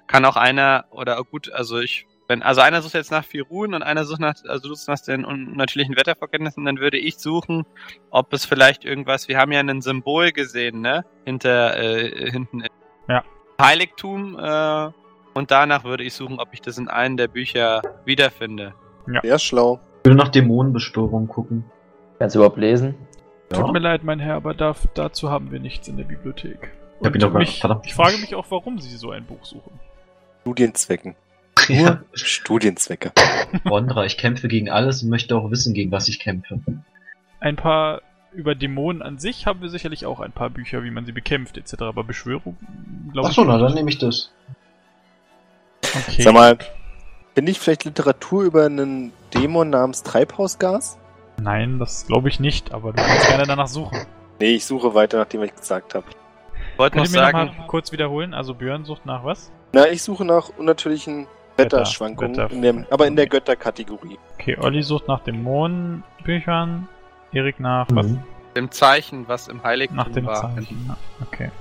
Kann auch einer, oder gut, also ich, wenn, also einer sucht jetzt nach Firun und einer sucht nach, also du suchst nach den unnatürlichen Wettervorkenntnissen, dann würde ich suchen, ob es vielleicht irgendwas, wir haben ja ein Symbol gesehen, ne? Hinter, äh, hinten. Ja. Heiligtum, äh, und danach würde ich suchen, ob ich das in einem der Bücher wiederfinde. Sehr schlau. Ich würde nach Dämonenbeschwörung gucken. Kannst du überhaupt lesen? Tut mir leid, mein Herr, aber darf, dazu haben wir nichts in der Bibliothek. Ich Und doch gar- mich, ich frage mich auch, warum Sie so ein Buch suchen. Studienzwecken. Ja. Studienzwecke. Rondra, ich kämpfe gegen alles und möchte auch wissen, gegen was ich kämpfe. Ein paar über Dämonen an sich haben wir sicherlich auch ein paar Bücher, wie man sie bekämpft, etc. Aber Beschwörung, glaube ich. Achso, na dann nehme ich das. Okay. Sag mal, finde ich vielleicht Literatur über einen Dämon namens Treibhausgas? Nein, das glaube ich nicht, aber du kannst gerne danach suchen. Nee, ich suche weiter, nachdem was ich gesagt habe. Ich wollte noch Könnt ihr mir sagen, nochmal kurz wiederholen? Also Björn sucht nach was? Na, ich suche nach unnatürlichen Wetter- Wetterschwankungen, Wetter- in dem, aber in der Götterkategorie. Okay, Olli sucht nach Dämonenbüchern, Erik nach was? Mhm. dem Zeichen, was im Heiligtum Nach dem war. Zeichen. Ja, Okay.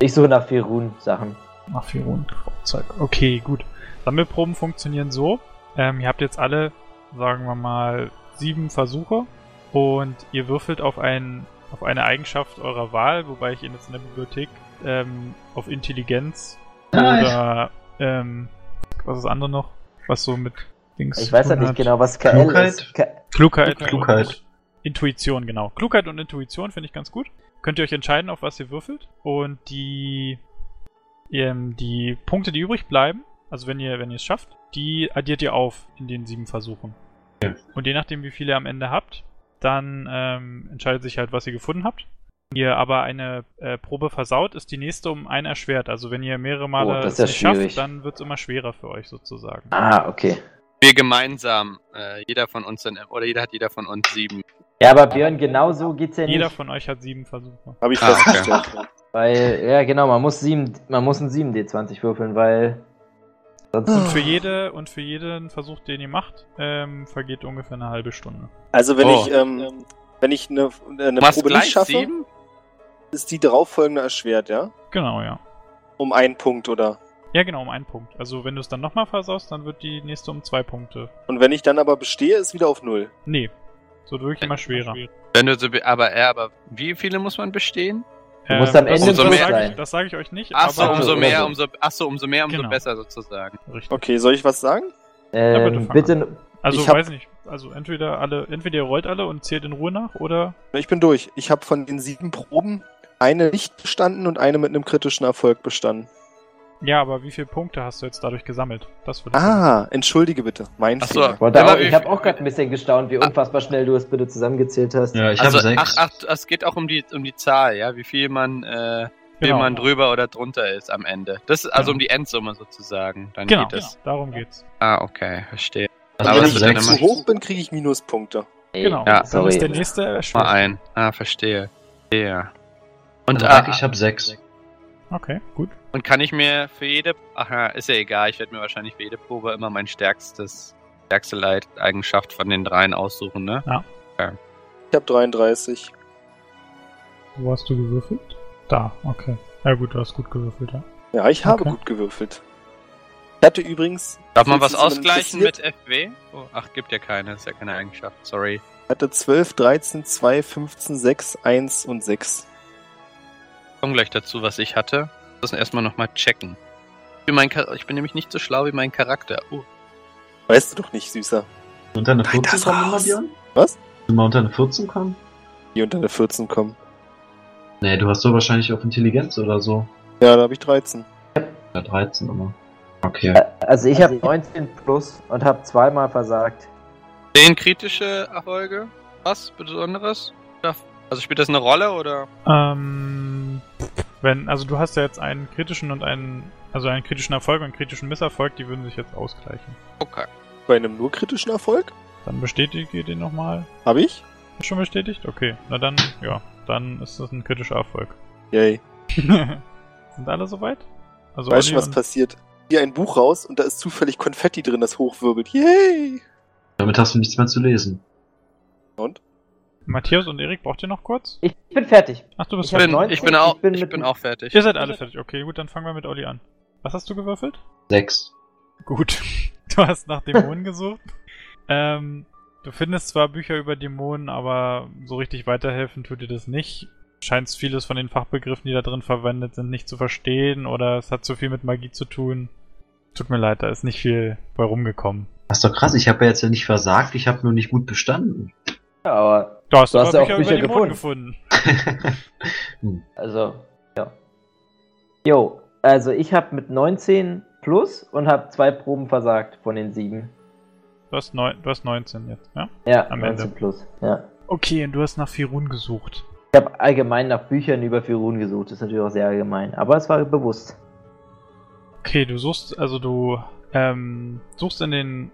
Ich suche nach Firun-Sachen. Nach Firun Krauzeug. Okay, gut. Sammelproben funktionieren so. Ähm, ihr habt jetzt alle, sagen wir mal, sieben Versuche und ihr würfelt auf, ein, auf eine Eigenschaft eurer Wahl, wobei ich ihn jetzt in der Bibliothek ähm, auf Intelligenz oder ähm, was ist das andere noch? Was so mit Dings Ich weiß ja nicht genau, was KL Klugheit? ist. K Klugheit. Klugheit. Intuition, genau. Klugheit und Intuition finde ich ganz gut. Könnt ihr euch entscheiden, auf was ihr würfelt. Und die, ähm, die Punkte, die übrig bleiben, also wenn ihr, wenn ihr es schafft, die addiert ihr auf in den sieben Versuchen. Ja. Und je nachdem, wie viele ihr am Ende habt, dann ähm, entscheidet sich halt, was ihr gefunden habt. Wenn ihr aber eine äh, Probe versaut, ist die nächste um ein erschwert. Also wenn ihr mehrere Male Oh, es ja nicht schafft, dann wird es immer schwerer für euch sozusagen. ah, okay. Wir gemeinsam, äh, jeder von uns, dann, oder jeder hat jeder von uns sieben. Ja, aber Björn, genau so geht's ja Jeder nicht. von euch hat sieben Versuche. Habe ich Ah, okay. festgestellt. Weil, ja genau, man muss sieben, man muss ein 7D20 würfeln, weil. Sonst Und für jede und für jeden Versuch, den ihr macht, ähm, vergeht ungefähr eine halbe Stunde. Also wenn Oh. ich, ähm, wenn ich eine, eine Probe nicht schaffe, sieben? ist die darauffolgende erschwert, ja? Genau, ja. Um einen Punkt, oder? Ja, genau, um einen Punkt. Also wenn du es dann nochmal versaust, dann wird die nächste um zwei Punkte. Und wenn ich dann aber bestehe, ist wieder auf null. Nee. Es wird wirklich immer schwerer. Wenn du so, be- aber er, aber wie viele muss man bestehen? Du musst am das- Ende Umso sag sein. ich, das sage ich euch nicht. Ach so, aber, umso oder mehr, so. umso, ach so, umso mehr, umso Genau. besser sozusagen. Richtig. Okay, soll ich was sagen? Ja, bitte Ähm, bitte, Also Ich weiß nicht. Also entweder alle, entweder ihr rollt alle und zählt in Ruhe nach oder Ich bin durch. Ich habe von den sieben Proben eine nicht bestanden und eine mit einem kritischen Erfolg bestanden. Ja, aber wie viele Punkte hast du jetzt dadurch gesammelt? Das würde ich Ah, entschuldige bitte. Mein Ach so. Wie ich habe auch gerade ein bisschen gestaunt, wie unfassbar schnell du es bitte zusammengezählt hast. Ja, ich also, habe sechs. ach, ach, es geht auch um die, um die Zahl, ja, wie viel man, äh, wie Genau. man drüber oder drunter ist am Ende. Das ist also Genau. um die Endsumme sozusagen. Dann Genau, geht es. darum geht's. Ah, okay, verstehe. Also aber Wenn ich dann zu immer- hoch bin, kriege ich Minuspunkte. Ey, Genau. Ja. Dann sorry. ist der nächste Mal erschwert. ein. Ah, verstehe. Ja. Und, Und ah, ich habe sechs. Okay, gut. Und kann ich mir für jede, ach ja, ist ja egal, ich werde mir wahrscheinlich für jede Probe immer mein stärkstes, stärkste Leiteigenschaft von den dreien aussuchen, ne? Ich habe 33. Wo hast du gewürfelt? Da, okay. Ja gut, du hast gut gewürfelt, ja. Ja, ich habe Okay. gut gewürfelt. Ich hatte übrigens. Darf man was ausgleichen mit FW? Oh, ach, gibt ja keine, ist ja keine Eigenschaft, sorry. Ich hatte 12, 13, 2, 15, 6, 1 und 6. Komm gleich dazu, was ich hatte. Das erstmal nochmal checken. Ich bin, mein, ich bin nämlich nicht so schlau wie mein Charakter. Uh, Weißt du doch nicht, Süßer. Unter eine Nein, 14 das kommen immer. Björn? Was? Will mal unter eine 14 kommen? Die unter eine 14 kommen. Nee, du hast so wahrscheinlich auf Intelligenz oder so. Ja, da habe ich 13. Ja, 13 immer. Okay. Also ich habe 19 plus und habe zweimal versagt. Zehn kritische Erfolge? Was Besonderes? Ja, Also spielt das eine Rolle oder? Ähm, wenn, also du hast ja jetzt einen kritischen und einen, also einen kritischen Erfolg und einen kritischen Misserfolg, die würden sich jetzt ausgleichen. Okay. Bei einem nur kritischen Erfolg? Dann bestätige ich den nochmal. Habe ich? Ist schon bestätigt? Okay. Na dann, ja, dann ist das ein kritischer Erfolg. Yay. Sind alle soweit? Also weißt du, was passiert? Hier ein Buch raus und da ist zufällig Konfetti drin, das hochwirbelt. Yay! Damit hast du nichts mehr zu lesen. Und? Matthias und Erik, braucht ihr noch kurz? Ich bin fertig. Ach, du bist Ich bin, fertig. 19, ich bin auch, ich bin ich bin auch fertig. Ihr seid alle fertig. Okay, gut, dann fangen wir mit Olli an. Was hast du gewürfelt? Sechs. Gut. Du hast nach Dämonen gesucht. Ähm, du findest zwar Bücher über Dämonen, aber so richtig weiterhelfen tut dir das nicht. Scheinst vieles von den Fachbegriffen, die da drin verwendet sind, nicht zu verstehen oder es hat zu viel mit Magie zu tun. Tut mir leid, da ist nicht viel bei rumgekommen. Das ist doch krass, ich habe ja jetzt ja nicht versagt, ich habe nur nicht gut bestanden. Ja, aber Du hast Du aber hast ja auch Bücher, Bücher über Dämonen gefunden. Also, ja. Jo, also ich habe mit 19 plus und habe zwei Proben versagt von den sieben. Du hast, neun, du hast 19 jetzt, ja? Ja, Am 19 Ende. plus. Ja. Okay, und du hast nach Firun gesucht. Ich habe allgemein nach Büchern über Firun gesucht. Das ist natürlich auch sehr allgemein. Aber es war bewusst. Okay, du suchst, also du ähm, suchst in den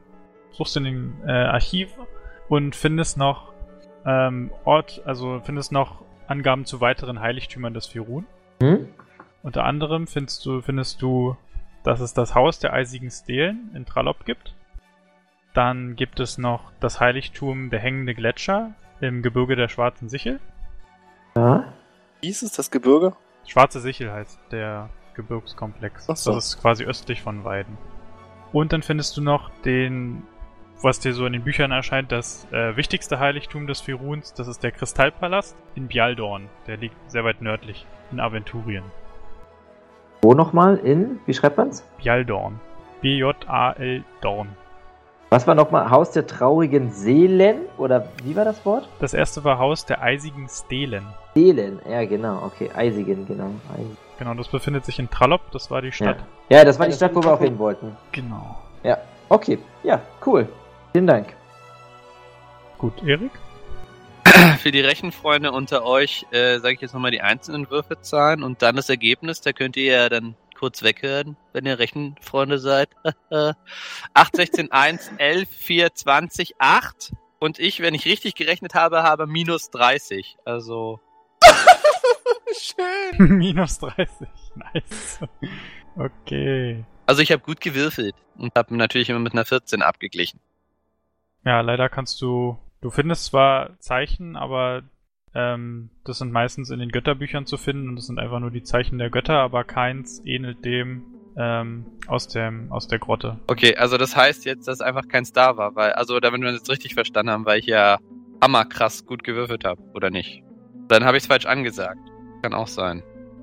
suchst in den äh, Archiven und findest noch ähm, Ort, also findest noch Angaben zu weiteren Heiligtümern des Firun. Hm? Unter anderem findest du, findest du, dass es das Haus der eisigen Stelen in Tralop gibt. Dann gibt es noch das Heiligtum der hängende Gletscher im Gebirge der Schwarzen Sichel. Ja. Wie hieß es, das Gebirge? Schwarze Sichel heißt der Gebirgskomplex. So. Das ist quasi östlich von Weiden. Und dann findest du noch den, was dir so in den Büchern erscheint, das äh, wichtigste Heiligtum des Firuns. Das ist der Kristallpalast in Bialdorn. Der liegt sehr weit nördlich in Aventurien. Wo nochmal? In? Wie schreibt man's? Bialdorn. B-J-A-L Dorn. Was war nochmal? Haus der traurigen Seelen? Oder wie war das Wort? Das erste war Haus der eisigen Stelen. Seelen. Ja, genau. Okay, Eisigen, genau. Eisigen. Genau, das befindet sich in Trallop. Das war die Ja. Stadt. ja, das war die Stadt, wo wir auch hin wollten. Genau. Ja. Okay. Ja, cool. Vielen Dank. Gut, Erik? Für die Rechenfreunde unter euch äh, sage ich jetzt nochmal die einzelnen Würfelzahlen und dann das Ergebnis. Da könnt ihr ja dann kurz weghören, wenn ihr Rechenfreunde seid. 8, 16, 1, 11, 4, 20, 8. Und ich, wenn ich richtig gerechnet habe, habe minus 30. Also, Schön. Minus 30. Nice. Okay. also ich habe gut gewürfelt und habe natürlich immer mit einer 14 abgeglichen. Ja, leider kannst du. Du findest zwar Zeichen, aber ähm, das sind meistens in den Götterbüchern zu finden und das sind einfach nur die Zeichen der Götter, aber keins ähnelt dem ähm, aus dem aus der Grotte. Okay, also das heißt jetzt, dass einfach kein Star war, weil, also damit wir das jetzt richtig verstanden haben, weil ich ja hammerkrass gut gewürfelt habe, oder nicht? Dann habe ich es falsch angesagt. Kann auch sein.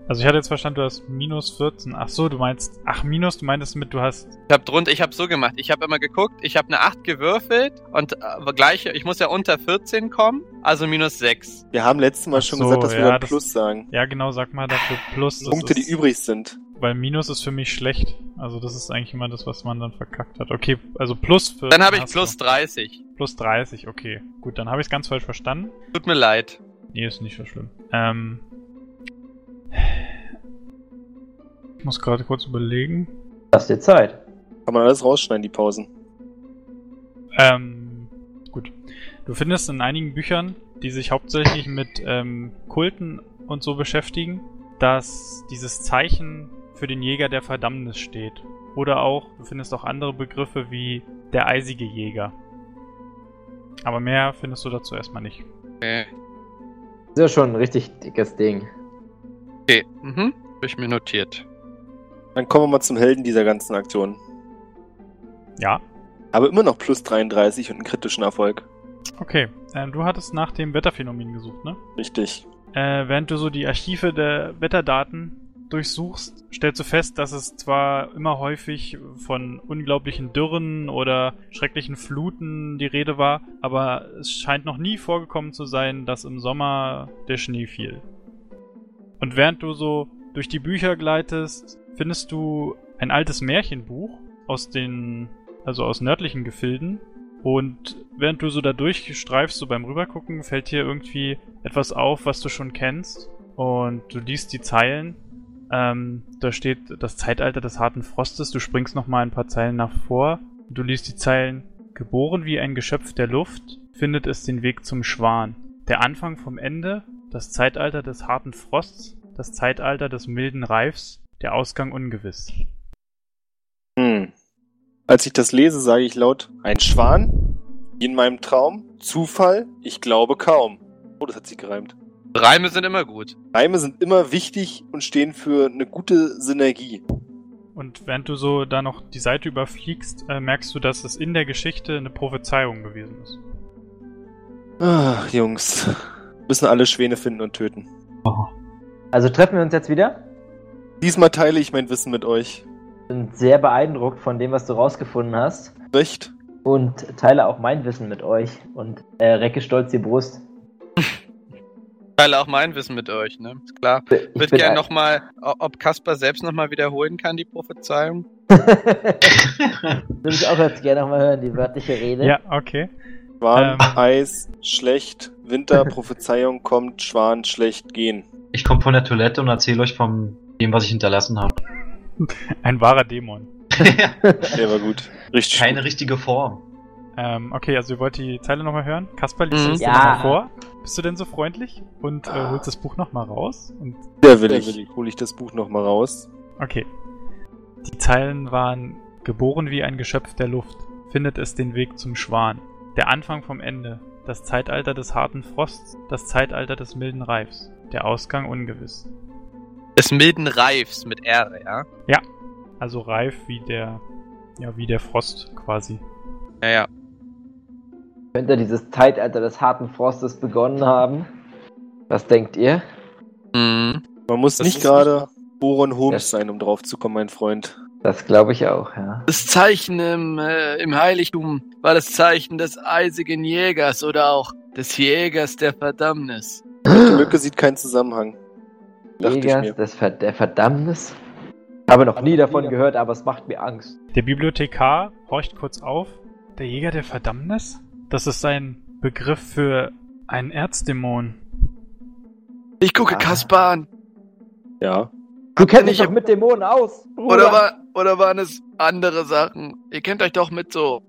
Also ich hatte jetzt verstanden, du hast minus 14. Ach so, du meinst, ach minus, du meintest mit, du hast, Ich habe drunter, ich habe so gemacht. Ich habe immer geguckt, ich habe eine 8 gewürfelt und äh, gleich, ich muss ja unter 14 kommen, also minus 6. Wir haben letztes Mal schon so, gesagt, dass wir ja, dann das- Plus sagen. ja genau, sag mal dafür plus. das Punkte, die ist- übrig sind. Weil minus ist für mich schlecht. Also das ist eigentlich immer das, was man dann verkackt hat. Okay, also plus 14 Dann habe ich plus du. 30. Plus 30, okay. Gut, dann habe ich es ganz falsch verstanden. Tut mir leid. Nee, ist nicht so schlimm. Ähm. Ich muss gerade kurz überlegen. Lass dir Zeit. Kann man alles rausschneiden, die Pausen. Ähm, gut. Du findest in einigen Büchern, die sich hauptsächlich mit ähm, Kulten und so beschäftigen, dass dieses Zeichen für den Jäger der Verdammnis steht. Oder auch, du findest auch andere Begriffe wie der eisige Jäger. Aber mehr findest du dazu erstmal nicht. Okay. Das ist ja schon ein richtig dickes Ding. Okay. Mhm. Hab ich mir notiert. Dann kommen wir mal zum Helden dieser ganzen Aktion. Ja, Aber immer noch plus 33 und einen kritischen Erfolg. okay. Ähm, du hattest nach dem Wetterphänomen gesucht, ne? Richtig. Äh, während du so die Archive der Wetterdaten durchsuchst, stellst du fest, dass es zwar immer häufig von unglaublichen Dürren oder schrecklichen Fluten die Rede war, aber es scheint noch nie vorgekommen zu sein, dass im Sommer der Schnee fiel. Und während du so durch die Bücher gleitest, findest du ein altes Märchenbuch aus den, also aus nördlichen Gefilden. Und während du so da durchstreifst, so beim Rübergucken, fällt dir irgendwie etwas auf, was du schon kennst. Und du liest die Zeilen. Ähm, da steht das Zeitalter des harten Frostes. Du springst noch mal ein paar Zeilen nach vor. Du liest die Zeilen. Geboren wie ein Geschöpf der Luft, findet es den Weg zum Schwan. Der Anfang vom Ende, das Zeitalter des harten Frosts, das Zeitalter des milden Reifs, der Ausgang ungewiss. Hm. Als ich das lese, sage ich laut, ein Schwan? In meinem Traum? Zufall? Ich glaube kaum. Oh, das hat sich gereimt. Reime sind immer gut. Reime sind immer wichtig und stehen für eine gute Synergie. Und während du so da noch die Seite überfliegst, äh, merkst du, dass es in der Geschichte eine Prophezeiung gewesen ist. Ach, Jungs. Müssen alle Schwäne finden und töten. Also treffen wir uns jetzt wieder. Diesmal teile ich mein Wissen mit euch. Bin sehr beeindruckt von dem, was du rausgefunden hast. Recht? Und teile auch mein Wissen mit euch. Und äh, recke stolz die Brust. Ich teile auch mein Wissen mit euch, ne? Ist klar. Ich würde gerne nochmal, ob Kasper selbst nochmal wiederholen kann, die Prophezeiung. Würde ich auch jetzt gerne nochmal hören, die wörtliche Rede. Ja, okay. Schwan, Ähm. Eis, schlecht, Winter, Prophezeiung kommt, Schwan, schlecht, gehen. Ich komme von der Toilette und erzähle euch von dem, was ich hinterlassen habe. Ein wahrer Dämon. Der war gut. Richtig Keine gut. richtige Form. Ähm, okay, also ihr wollt die Zeile nochmal hören? Kasper, liest Mhm. es dir Ja. nochmal vor? Bist du denn so freundlich? Und äh, holst das Buch nochmal raus? Und Der will ich. Hol ich das Buch nochmal raus. Okay. Die Zeilen waren geboren wie ein Geschöpf der Luft, findet es den Weg zum Schwan. Der Anfang vom Ende, das Zeitalter des harten Frosts, das Zeitalter des milden Reifs, der Ausgang ungewiss. Des milden Reifs mit R, ja? Also reif wie der, ja, wie der Frost quasi. Ja, ja. Könnte dieses Zeitalter des harten Frostes begonnen haben? Was denkt ihr? Mhm. Man muss Das nicht gerade Boron Holmes sein, um drauf zu kommen, mein Freund. Das glaube ich auch, ja. Das Zeichen im, äh, im Heiligtum war das Zeichen des eisigen Jägers oder auch des Jägers der Verdammnis. Die Mücke sieht keinen Zusammenhang. Jägers des Ver der Verdammnis? Habe noch nie davon gehört, aber es macht mir Angst. Der Bibliothekar horcht kurz auf. Der Jäger der Verdammnis? Das ist ein Begriff für einen Erzdämon. Ich gucke Ah. Kaspar an. Ja. Du kennst dich doch mit Dämonen aus. Bruder. Oder, war, oder waren es andere Sachen? Ihr kennt euch doch mit so.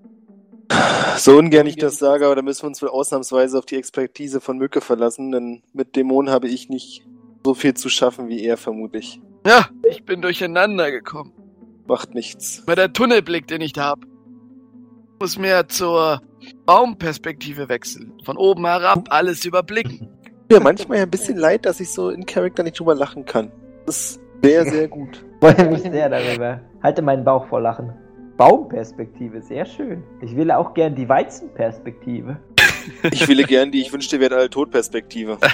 So ungern ich das sage, aber da müssen wir uns wohl ausnahmsweise auf die Expertise von Mücke verlassen, denn mit Dämonen habe ich nicht so viel zu schaffen wie er, vermutlich. Ja, ich bin durcheinander gekommen. Macht nichts. Weil der Tunnelblick, den ich da hab, muss mehr zur Baumperspektive wechseln. Von oben herab alles überblicken. Mir manchmal ja ein bisschen leid, dass ich so in Charakter nicht drüber lachen kann. Das sehr, sehr gut. freue mich sehr darüber. Halte meinen Bauch vor Lachen. Baumperspektive, sehr schön. Ich will auch gern die Weizenperspektive. Ich wähle gern die Ich wünschte, wir hätten alle Todperspektive.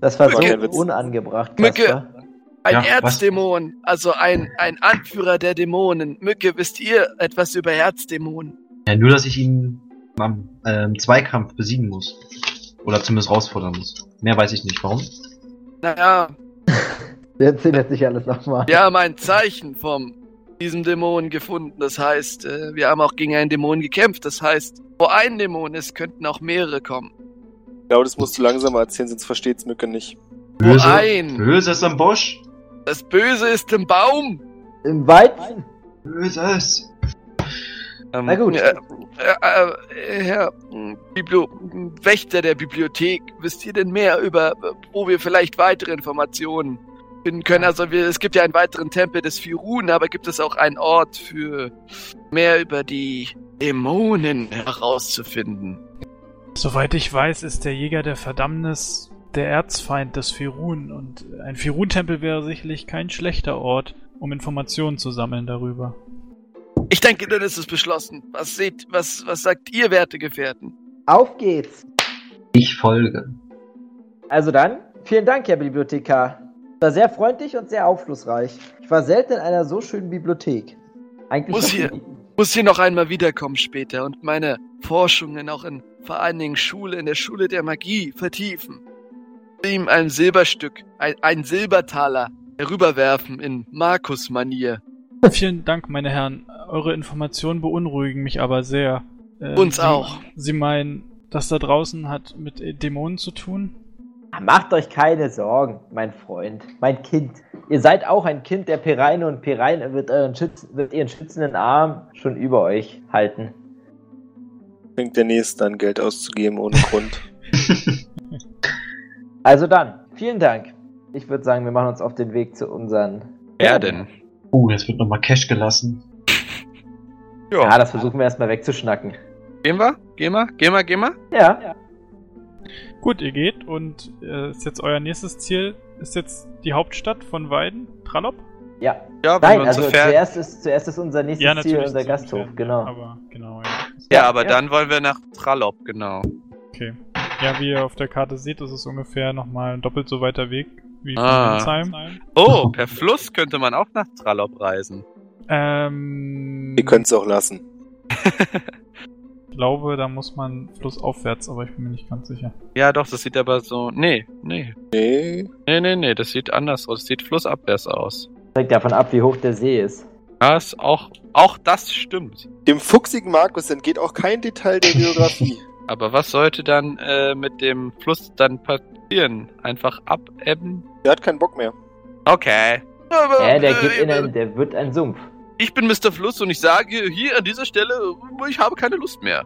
Das war so kein Witz. unangebracht, Mücke. Kasper. Ein Ja, was? Erzdämon, also ein, ein Anführer der Dämonen. Mücke, wisst ihr etwas über Erzdämonen? Ja, nur, dass ich ihn am ähm, Zweikampf besiegen muss. Oder zumindest herausfordern muss. Mehr weiß ich nicht. Warum? Naja, Wir erzählen jetzt nicht alles nochmal. wir haben ein Zeichen vom diesem Dämonen gefunden. Das heißt, äh, wir haben auch gegen einen Dämon gekämpft. Das heißt, wo ein Dämon ist, könnten auch mehrere kommen. Ich glaube, das musst du langsamer erzählen, sonst versteht's Mücke nicht. Wo Böse, ein. Böse ist am Busch. Das Böse ist im Baum. Im Weizen. Böses. Ähm, Na gut. Äh, äh, äh, Herr äh, Bibli Wächter der Bibliothek, wisst ihr denn mehr über, wo wir vielleicht weitere Informationen finden können? Also wir, es gibt ja einen weiteren Tempel des Firun, aber gibt es auch einen Ort für mehr über die Dämonen herauszufinden? Soweit ich weiß, ist der Jäger der Verdammnis der Erzfeind des Firun und ein Firun-Tempel wäre sicherlich kein schlechter Ort, um Informationen zu sammeln darüber. Ich denke, dann ist es beschlossen. Was seht, was, was sagt ihr, werte Gefährten? Auf geht's. Ich folge. Also dann, vielen Dank, Herr Bibliothekar. War sehr freundlich und sehr aufschlussreich. Ich war selten in einer so schönen Bibliothek. Eigentlich Muss hier-. Muss hier noch einmal wiederkommen später und meine Forschungen auch in vor allen Dingen Schule, in der Schule der Magie vertiefen. Ihm ein Silberstück, ein, ein Silbertaler herüberwerfen in Markus-Manier. Vielen Dank, meine Herren. Eure Informationen beunruhigen mich aber sehr. Ähm, Uns Sie- auch. Sie meinen, das da draußen hat mit äh, Dämonen zu tun? Macht euch keine Sorgen, mein Freund, mein Kind. Ihr seid auch ein Kind der Pereine und Pereine wird, euren Schütz wird ihren schützenden Arm schon über euch halten. Fängt der Nächste an, Geld auszugeben ohne Grund. Also dann, vielen Dank. Ich würde sagen, wir machen uns auf den Weg zu unseren. Wer denn? Uh, jetzt wird nochmal Cash gelassen. Ja, das versuchen wir erstmal wegzuschnacken. Gehen wir? Gehen wir? Gehen wir? Gehen wir? Ja. Gut, ihr geht und äh, ist jetzt euer nächstes Ziel, ist jetzt die Hauptstadt von Weiden, Trallop? Ja. Ja, Nein, also zuerst ist, zuerst ist unser nächstes Ziel unser ist Gasthof, ungefähr, genau. Aber genau, ja. Ja, aber ja. dann wollen wir nach Trallop, genau. Okay. Ja, wie ihr auf der Karte seht, ist es ungefähr nochmal ein doppelt so weiter Weg wie von Ah. Insheim. Oh, per Fluss könnte man auch nach Trallop reisen. Ähm, Ihr könnt's auch lassen. ich glaube, da muss man flussaufwärts, aber ich bin mir nicht ganz sicher. Ja, doch, das sieht aber so. Nee, nee. Nee. Nee, nee, nee, das sieht anders aus. Das sieht flussabwärts aus. Hängt davon ab, wie hoch der See ist. Ist auch, auch das stimmt. Dem fuchsigen Markus entgeht auch kein Detail der Biografie. Aber was sollte dann äh, mit dem Fluss dann passieren? Einfach abebben? Der hat keinen Bock mehr. Okay. Aber, Ja, der geht in ein, der wird ein Sumpf. Ich bin Mr. Fluss und ich sage hier an dieser Stelle, ich habe keine Lust mehr.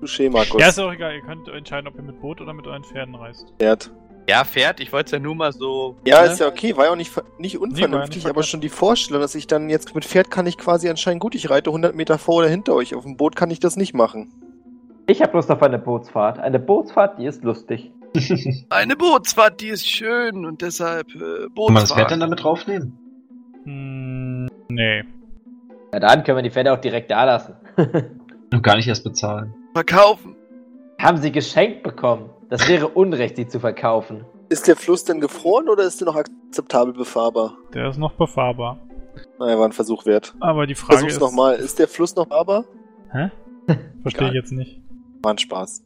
Touché, Markus. Ja, ist auch egal, ihr könnt entscheiden, ob ihr mit Boot oder mit euren Pferden reist. Pferd. Ja, Pferd, ich wollte es ja nur mal so. Ja, ne? ist ja okay, war ja auch nicht, nicht unvernünftig, nicht aber schon die Vorstellung, dass ich dann jetzt mit Pferd kann ich quasi anscheinend gut, ich reite 100 Meter vor oder hinter euch. Auf dem Boot kann ich das nicht machen. Ich habe Lust auf eine Bootsfahrt. Eine Bootsfahrt, die ist lustig. Eine Bootsfahrt, die ist schön und deshalb äh, Kann man das Pferd Bootsfahrt. dann damit draufnehmen? Hm, nee. Na dann können wir die Pferde auch direkt da lassen. Und gar nicht erst bezahlen. Verkaufen. Haben sie geschenkt bekommen. Das wäre Unrecht, sie zu verkaufen. Ist der Fluss denn gefroren oder ist der noch akzeptabel befahrbar? Der ist noch befahrbar. Naja, war ein Versuch wert. Aber die Frage Versuch's ist... nochmal. Ist der Fluss noch befahrbar? Hä? Verstehe ich jetzt nicht. War ein Spaß.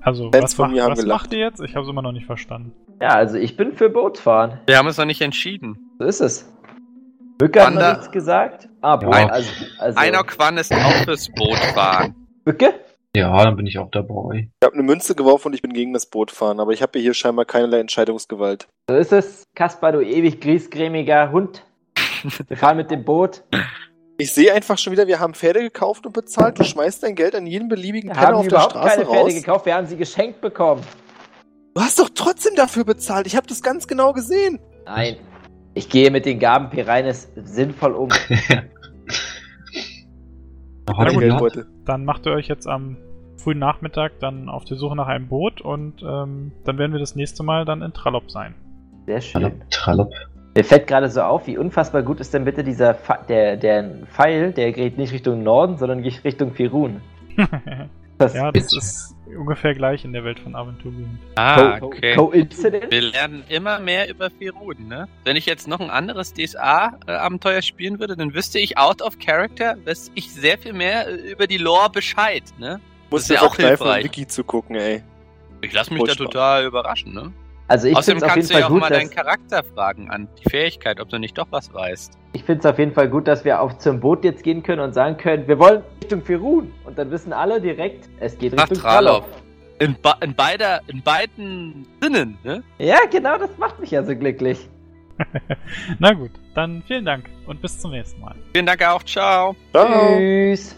Also, Fans was, von macht, was macht ihr jetzt? Ich habe es immer noch nicht verstanden. Ja, also ich bin für Bootfahren. Wir haben uns noch nicht entschieden. So ist es. Bücke hat noch nichts gesagt. Ah, Boot, Ja. also, also Einer Quan ist auch fürs Boot fahren. Bücke? Ja, dann bin ich auch dabei. Ich habe eine Münze geworfen und ich bin gegen das Boot fahren, aber ich habe hier scheinbar keinerlei Entscheidungsgewalt. So ist es. Kaspar, du ewig griesgrämiger Hund. Wir fahren mit dem Boot. Ich sehe einfach schon wieder, wir haben Pferde gekauft und bezahlt. Du schmeißt dein Geld an jeden beliebigen Wir Penner haben auf der Straße keine Pferde raus. gekauft, wir haben sie geschenkt bekommen. Du hast doch trotzdem dafür bezahlt. Ich habe das ganz genau gesehen. Nein. Ich gehe mit den Gaben Pereines sinnvoll um. Noch Na gut. Dann macht ihr euch jetzt am frühen Nachmittag dann auf die Suche nach einem Boot und ähm, dann werden wir das nächste Mal dann in Trallop sein. Sehr schön. Trallop, Trallop. Mir fällt gerade so auf, wie unfassbar gut ist denn bitte dieser Pfe- der, der Pfeil, der geht nicht Richtung Norden, sondern geht Richtung Firun. Das Ja, das ist ungefähr gleich in der Welt von Aventurien. Ah, okay. Coincidence? Wir lernen immer mehr über Firuden, ne? Wenn ich jetzt noch ein anderes DSA-Abenteuer spielen würde, dann wüsste ich out of character, wüsste ich sehr viel mehr äh, über die Lore Bescheid, ne? Muss ja auch hilfreich. Wiki zu gucken, ey. Ich lasse mich da Furchtbar. total überraschen, ne? Also ich Außerdem kannst du ja auch gut, mal deinen Charakter fragen an die Fähigkeit, ob du nicht doch was weißt. ich finde es auf jeden Fall gut, dass wir auf zum Boot jetzt gehen können und sagen können, wir wollen Richtung Firun. Und dann wissen alle direkt, es geht Nach Richtung. Tralov. In, in, beider, in beiden Sinnen, ne? Ja, genau, das macht mich ja so glücklich. Na gut, dann vielen Dank und bis zum nächsten Mal. Vielen Dank auch, ciao. Ciao. Tschüss.